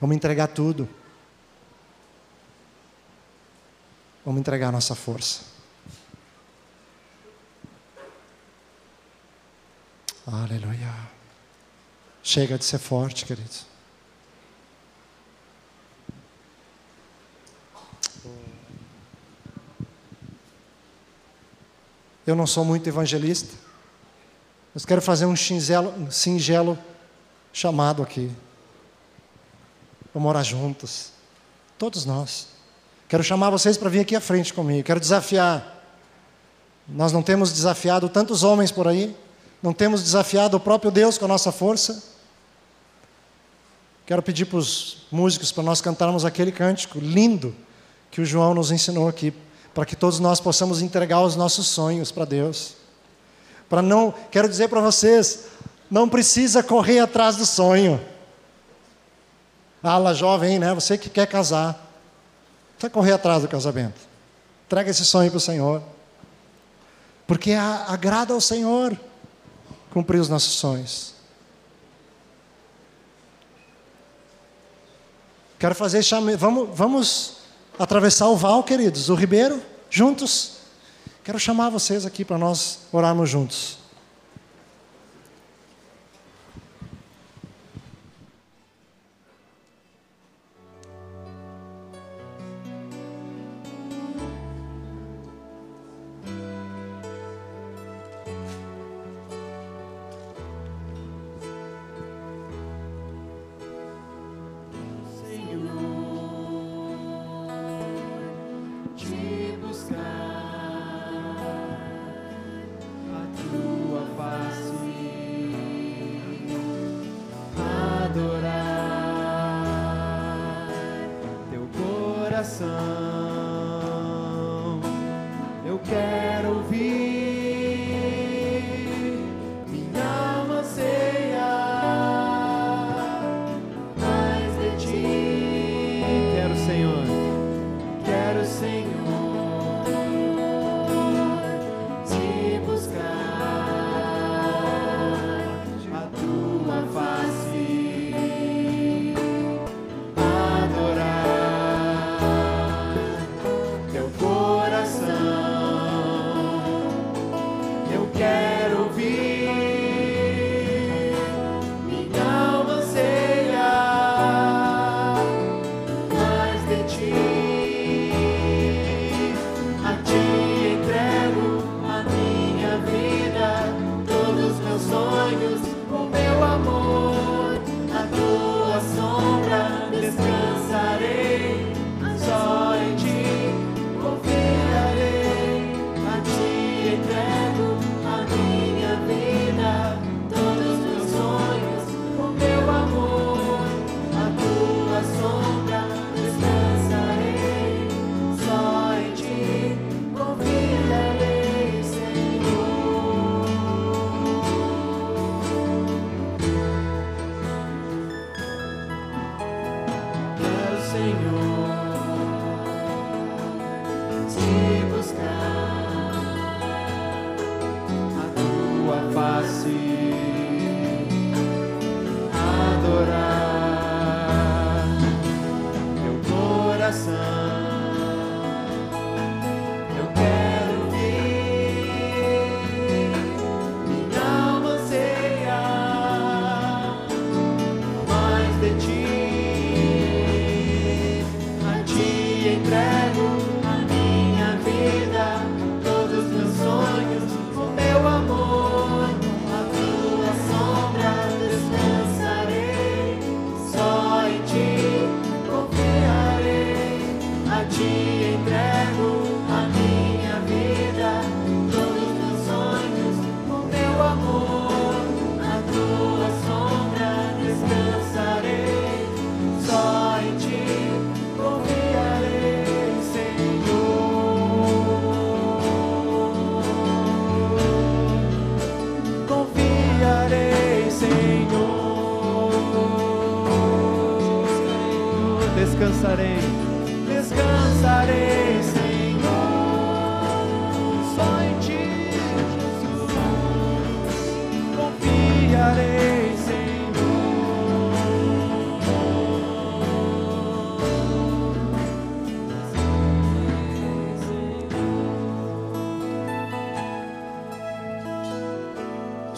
Vamos entregar tudo. Vamos entregar a nossa força. Aleluia. Chega de ser forte, queridos. Eu não sou muito evangelista, mas quero fazer um singelo, um singelo chamado aqui. Vamos orar juntos, todos nós. Quero chamar vocês para vir aqui à frente comigo. Quero desafiar. Nós não temos desafiado tantos homens por aí, não temos desafiado o próprio Deus com a nossa força. Quero pedir para os músicos para nós cantarmos aquele cântico lindo que o João nos ensinou aqui para que todos nós possamos entregar os nossos sonhos para Deus. Para não, quero dizer para vocês, não precisa correr atrás do sonho. Ala jovem, né? Você que quer casar, precisa correr atrás do casamento. Traga esse sonho para o Senhor. Porque agrada ao Senhor cumprir os nossos sonhos. Quero fazer chame... vamos, vamos atravessar o Val, queridos, o Ribeiro, juntos. Quero chamar vocês aqui para nós orarmos juntos.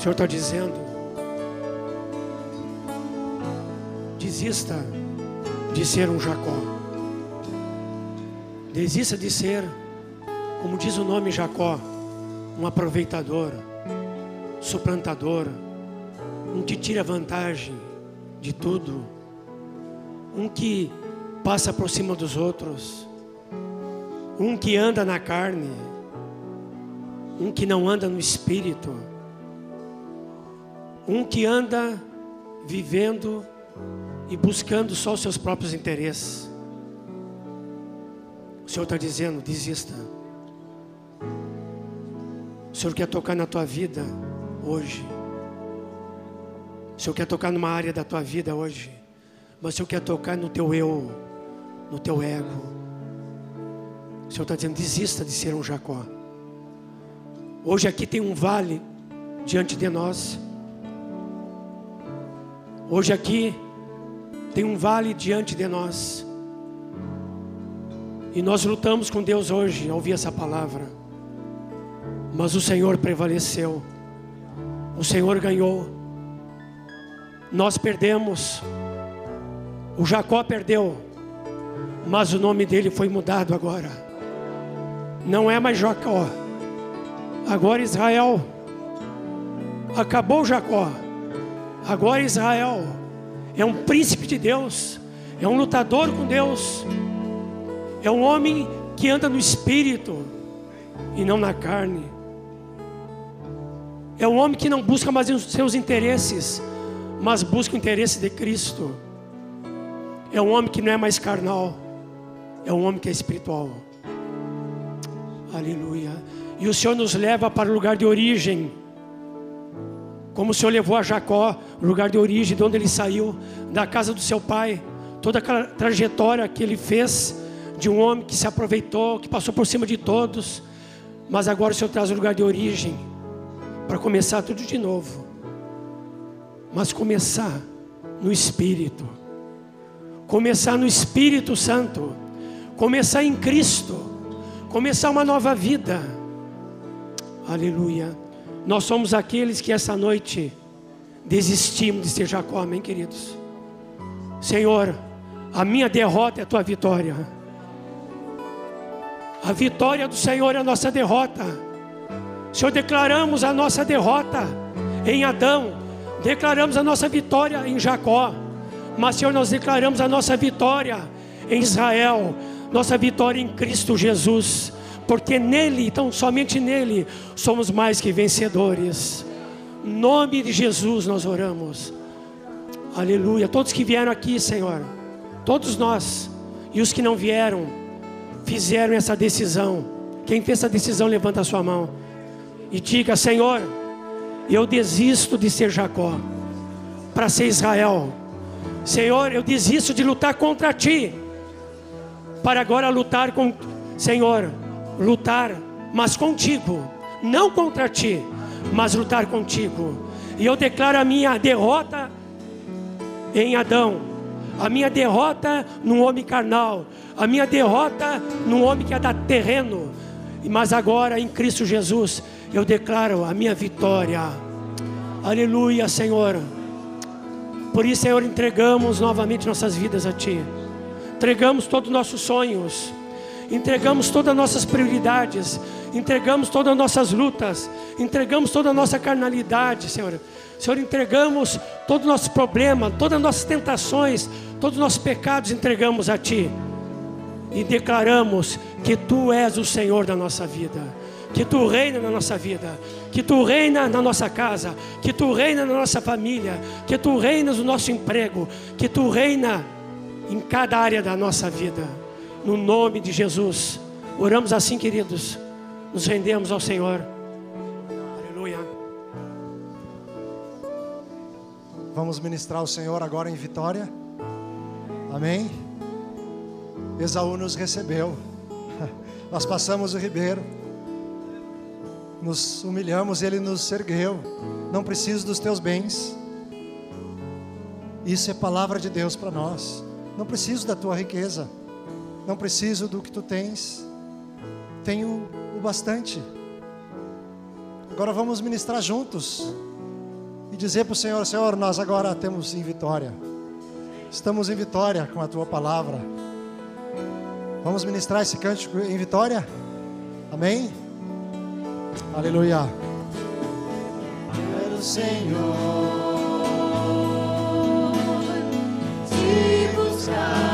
Senhor está dizendo: desista de ser um Jacó, desista de ser, como diz o nome Jacó, um aproveitador, suplantador, um que tira vantagem de tudo, um que passa por cima dos outros, um que anda na carne, um que não anda no espírito um que anda vivendo e buscando só os seus próprios interesses. O Senhor está dizendo: desista. O Senhor quer tocar na tua vida hoje. O Senhor quer tocar numa área da tua vida hoje. Mas o Senhor quer tocar no teu eu, no teu ego. O Senhor está dizendo: desista de ser um Jacó. Hoje aqui tem um vale diante de nós. Hoje aqui tem um vale diante de nós. E nós lutamos com Deus hoje ao ouvir essa palavra. Mas o Senhor prevaleceu. O Senhor ganhou. Nós perdemos. O Jacó perdeu. Mas o nome dele foi mudado agora. Não é mais Jacó. Agora Israel. Acabou Jacó. Agora Israel é um príncipe de Deus, é um lutador com Deus, é um homem que anda no espírito e não na carne. É um homem que não busca mais os seus interesses, mas busca o interesse de Cristo. É um homem que não é mais carnal, é um homem que é espiritual. Aleluia. E o Senhor nos leva para o lugar de origem. Como o Senhor levou a Jacó, o lugar de origem, de onde ele saiu, da casa do seu pai, toda aquela trajetória que ele fez, de um homem que se aproveitou, que passou por cima de todos, mas agora o Senhor traz o lugar de origem, para começar tudo de novo, mas começar no Espírito, começar no Espírito Santo, começar em Cristo, começar uma nova vida, aleluia. Nós somos aqueles que essa noite desistimos de ser Jacó, amém, queridos? Senhor, a minha derrota é a tua vitória. A vitória do Senhor é a nossa derrota. Senhor, declaramos a nossa derrota em Adão, declaramos a nossa vitória em Jacó, mas Senhor, nós declaramos a nossa vitória em Israel, nossa vitória em Cristo Jesus porque nele, então somente nele, somos mais que vencedores. Em nome de Jesus nós oramos. Aleluia. Todos que vieram aqui, Senhor, todos nós e os que não vieram, fizeram essa decisão. Quem fez essa decisão, levanta a sua mão e diga: Senhor, eu desisto de ser Jacó para ser Israel. Senhor, eu desisto de lutar contra ti, para agora lutar com Senhor lutar, mas contigo, não contra ti, mas lutar contigo. E eu declaro a minha derrota em Adão, a minha derrota num homem carnal, a minha derrota num homem que é da terreno, mas agora em Cristo Jesus eu declaro a minha vitória. Aleluia, Senhor. Por isso, Senhor, entregamos novamente nossas vidas a Ti. Entregamos todos os nossos sonhos entregamos todas as nossas prioridades, entregamos todas as nossas lutas, entregamos toda a nossa carnalidade, Senhor. Senhor, entregamos todos os nossos problemas, todas as nossas tentações, todos os nossos pecados entregamos a Ti. E declaramos que Tu és o Senhor da nossa vida, que Tu reina na nossa vida, que Tu reina na nossa casa, que Tu reina na nossa família, que Tu reinas no nosso emprego, que Tu reina em cada área da nossa vida no nome de Jesus. Oramos assim, queridos. Nos rendemos ao Senhor. Aleluia. Vamos ministrar ao Senhor agora em vitória. Amém. Esaú nos recebeu. Nós passamos o ribeiro. Nos humilhamos ele nos ergueu. Não preciso dos teus bens. Isso é palavra de Deus para nós. Não preciso da tua riqueza. Não preciso do que tu tens, tenho o bastante. Agora vamos ministrar juntos e dizer para o Senhor: Senhor, nós agora temos em vitória, estamos em vitória com a tua palavra. Vamos ministrar esse cântico em vitória? Amém? Aleluia. Quero, Senhor, te buscar.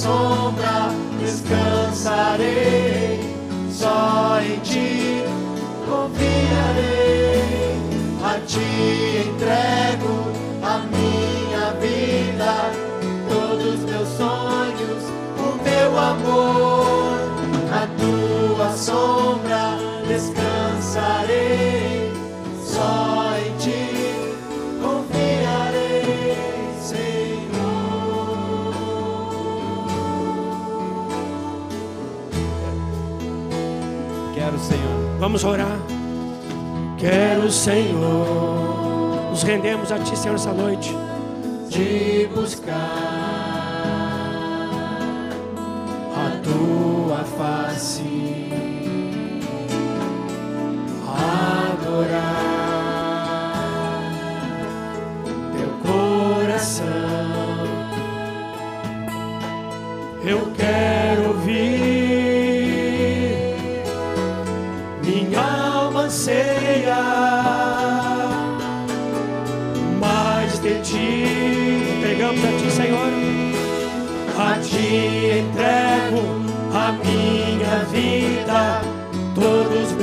Sombra descansarei. Só em ti confiarei, a ti entrego a minha vida, todos meus sonhos, o meu amor, Vamos orar. Quero, Senhor. Nos rendemos a Ti, Senhor, essa noite. de buscar a tua face,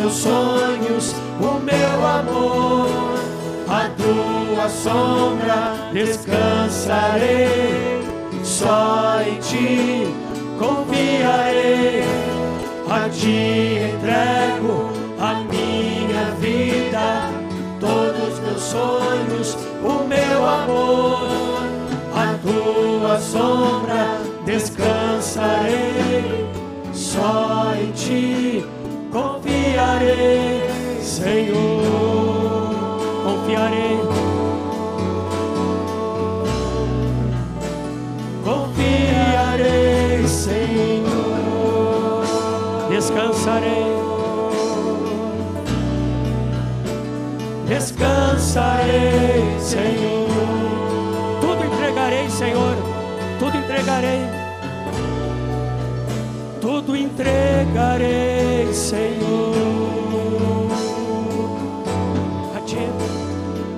meus sonhos, o meu amor. A tua sombra descansarei, só em ti confiarei. A ti entrego a minha vida, todos meus sonhos, o meu amor. A tua sombra descansarei, só em ti Senhor. Confiarei. Confiarei, Senhor. Descansarei. Descansarei, Senhor. Tudo entregarei, Senhor. Tudo entregarei. Tudo entregarei, Senhor.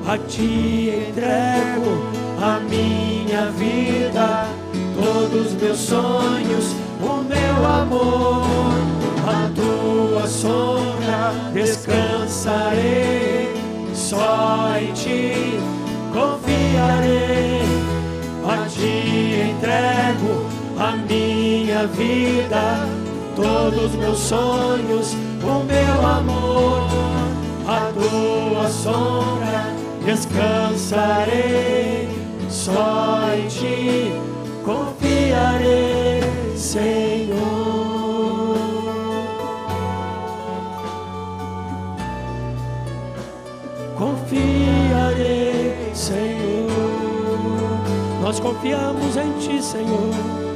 A ti entrego a minha vida, todos meus sonhos, o meu amor. A tua sombra descansarei, só em ti confiarei. A ti entrego a minha vida, todos meus sonhos, o meu amor. A tua sombra descansarei, só em ti confiarei, Senhor. Confiarei, Senhor. Nós confiamos em Ti, Senhor.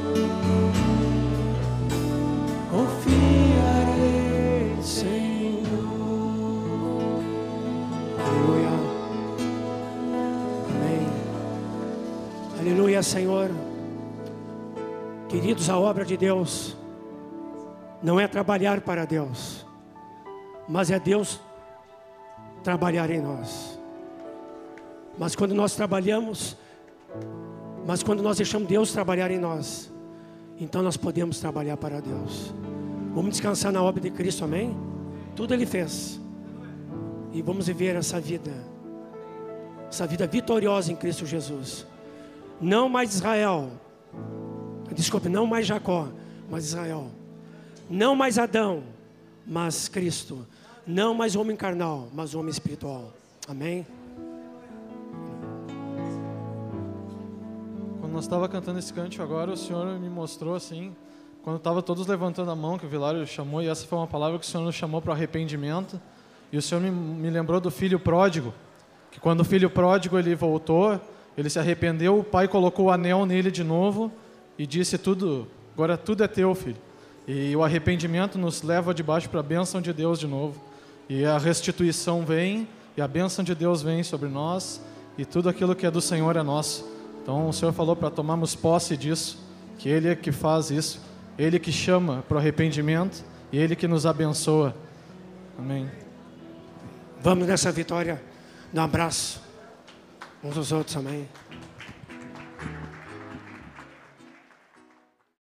Aleluia, Senhor. Queridos, a obra de Deus não é trabalhar para Deus, mas é Deus trabalhar em nós. Mas quando nós trabalhamos, mas quando nós deixamos Deus trabalhar em nós, então nós podemos trabalhar para Deus. Vamos descansar na obra de Cristo, amém? Tudo Ele fez. E vamos viver essa vida, essa vida vitoriosa em Cristo Jesus. Não mais Israel, desculpe, não mais Jacó, mas Israel. Não mais Adão, mas Cristo. Não mais homem carnal, mas homem espiritual. Amém? Quando nós estava cantando esse cântico agora, o Senhor me mostrou assim, quando estava todos levantando a mão, que o Vilário chamou, e essa foi uma palavra que o Senhor nos chamou para arrependimento. E o Senhor me, me lembrou do filho pródigo, que quando o filho pródigo ele voltou, ele se arrependeu, o pai colocou o anel nele de novo e disse tudo, agora tudo é teu, filho. E o arrependimento nos leva debaixo para a bênção de Deus de novo. E a restituição vem, e a bênção de Deus vem sobre nós, e tudo aquilo que é do Senhor é nosso. Então o Senhor falou para tomarmos posse disso, que Ele é que faz isso, Ele que chama para o arrependimento e Ele que nos abençoa. Amém. Vamos nessa vitória. Um abraço uns aos outros, amém.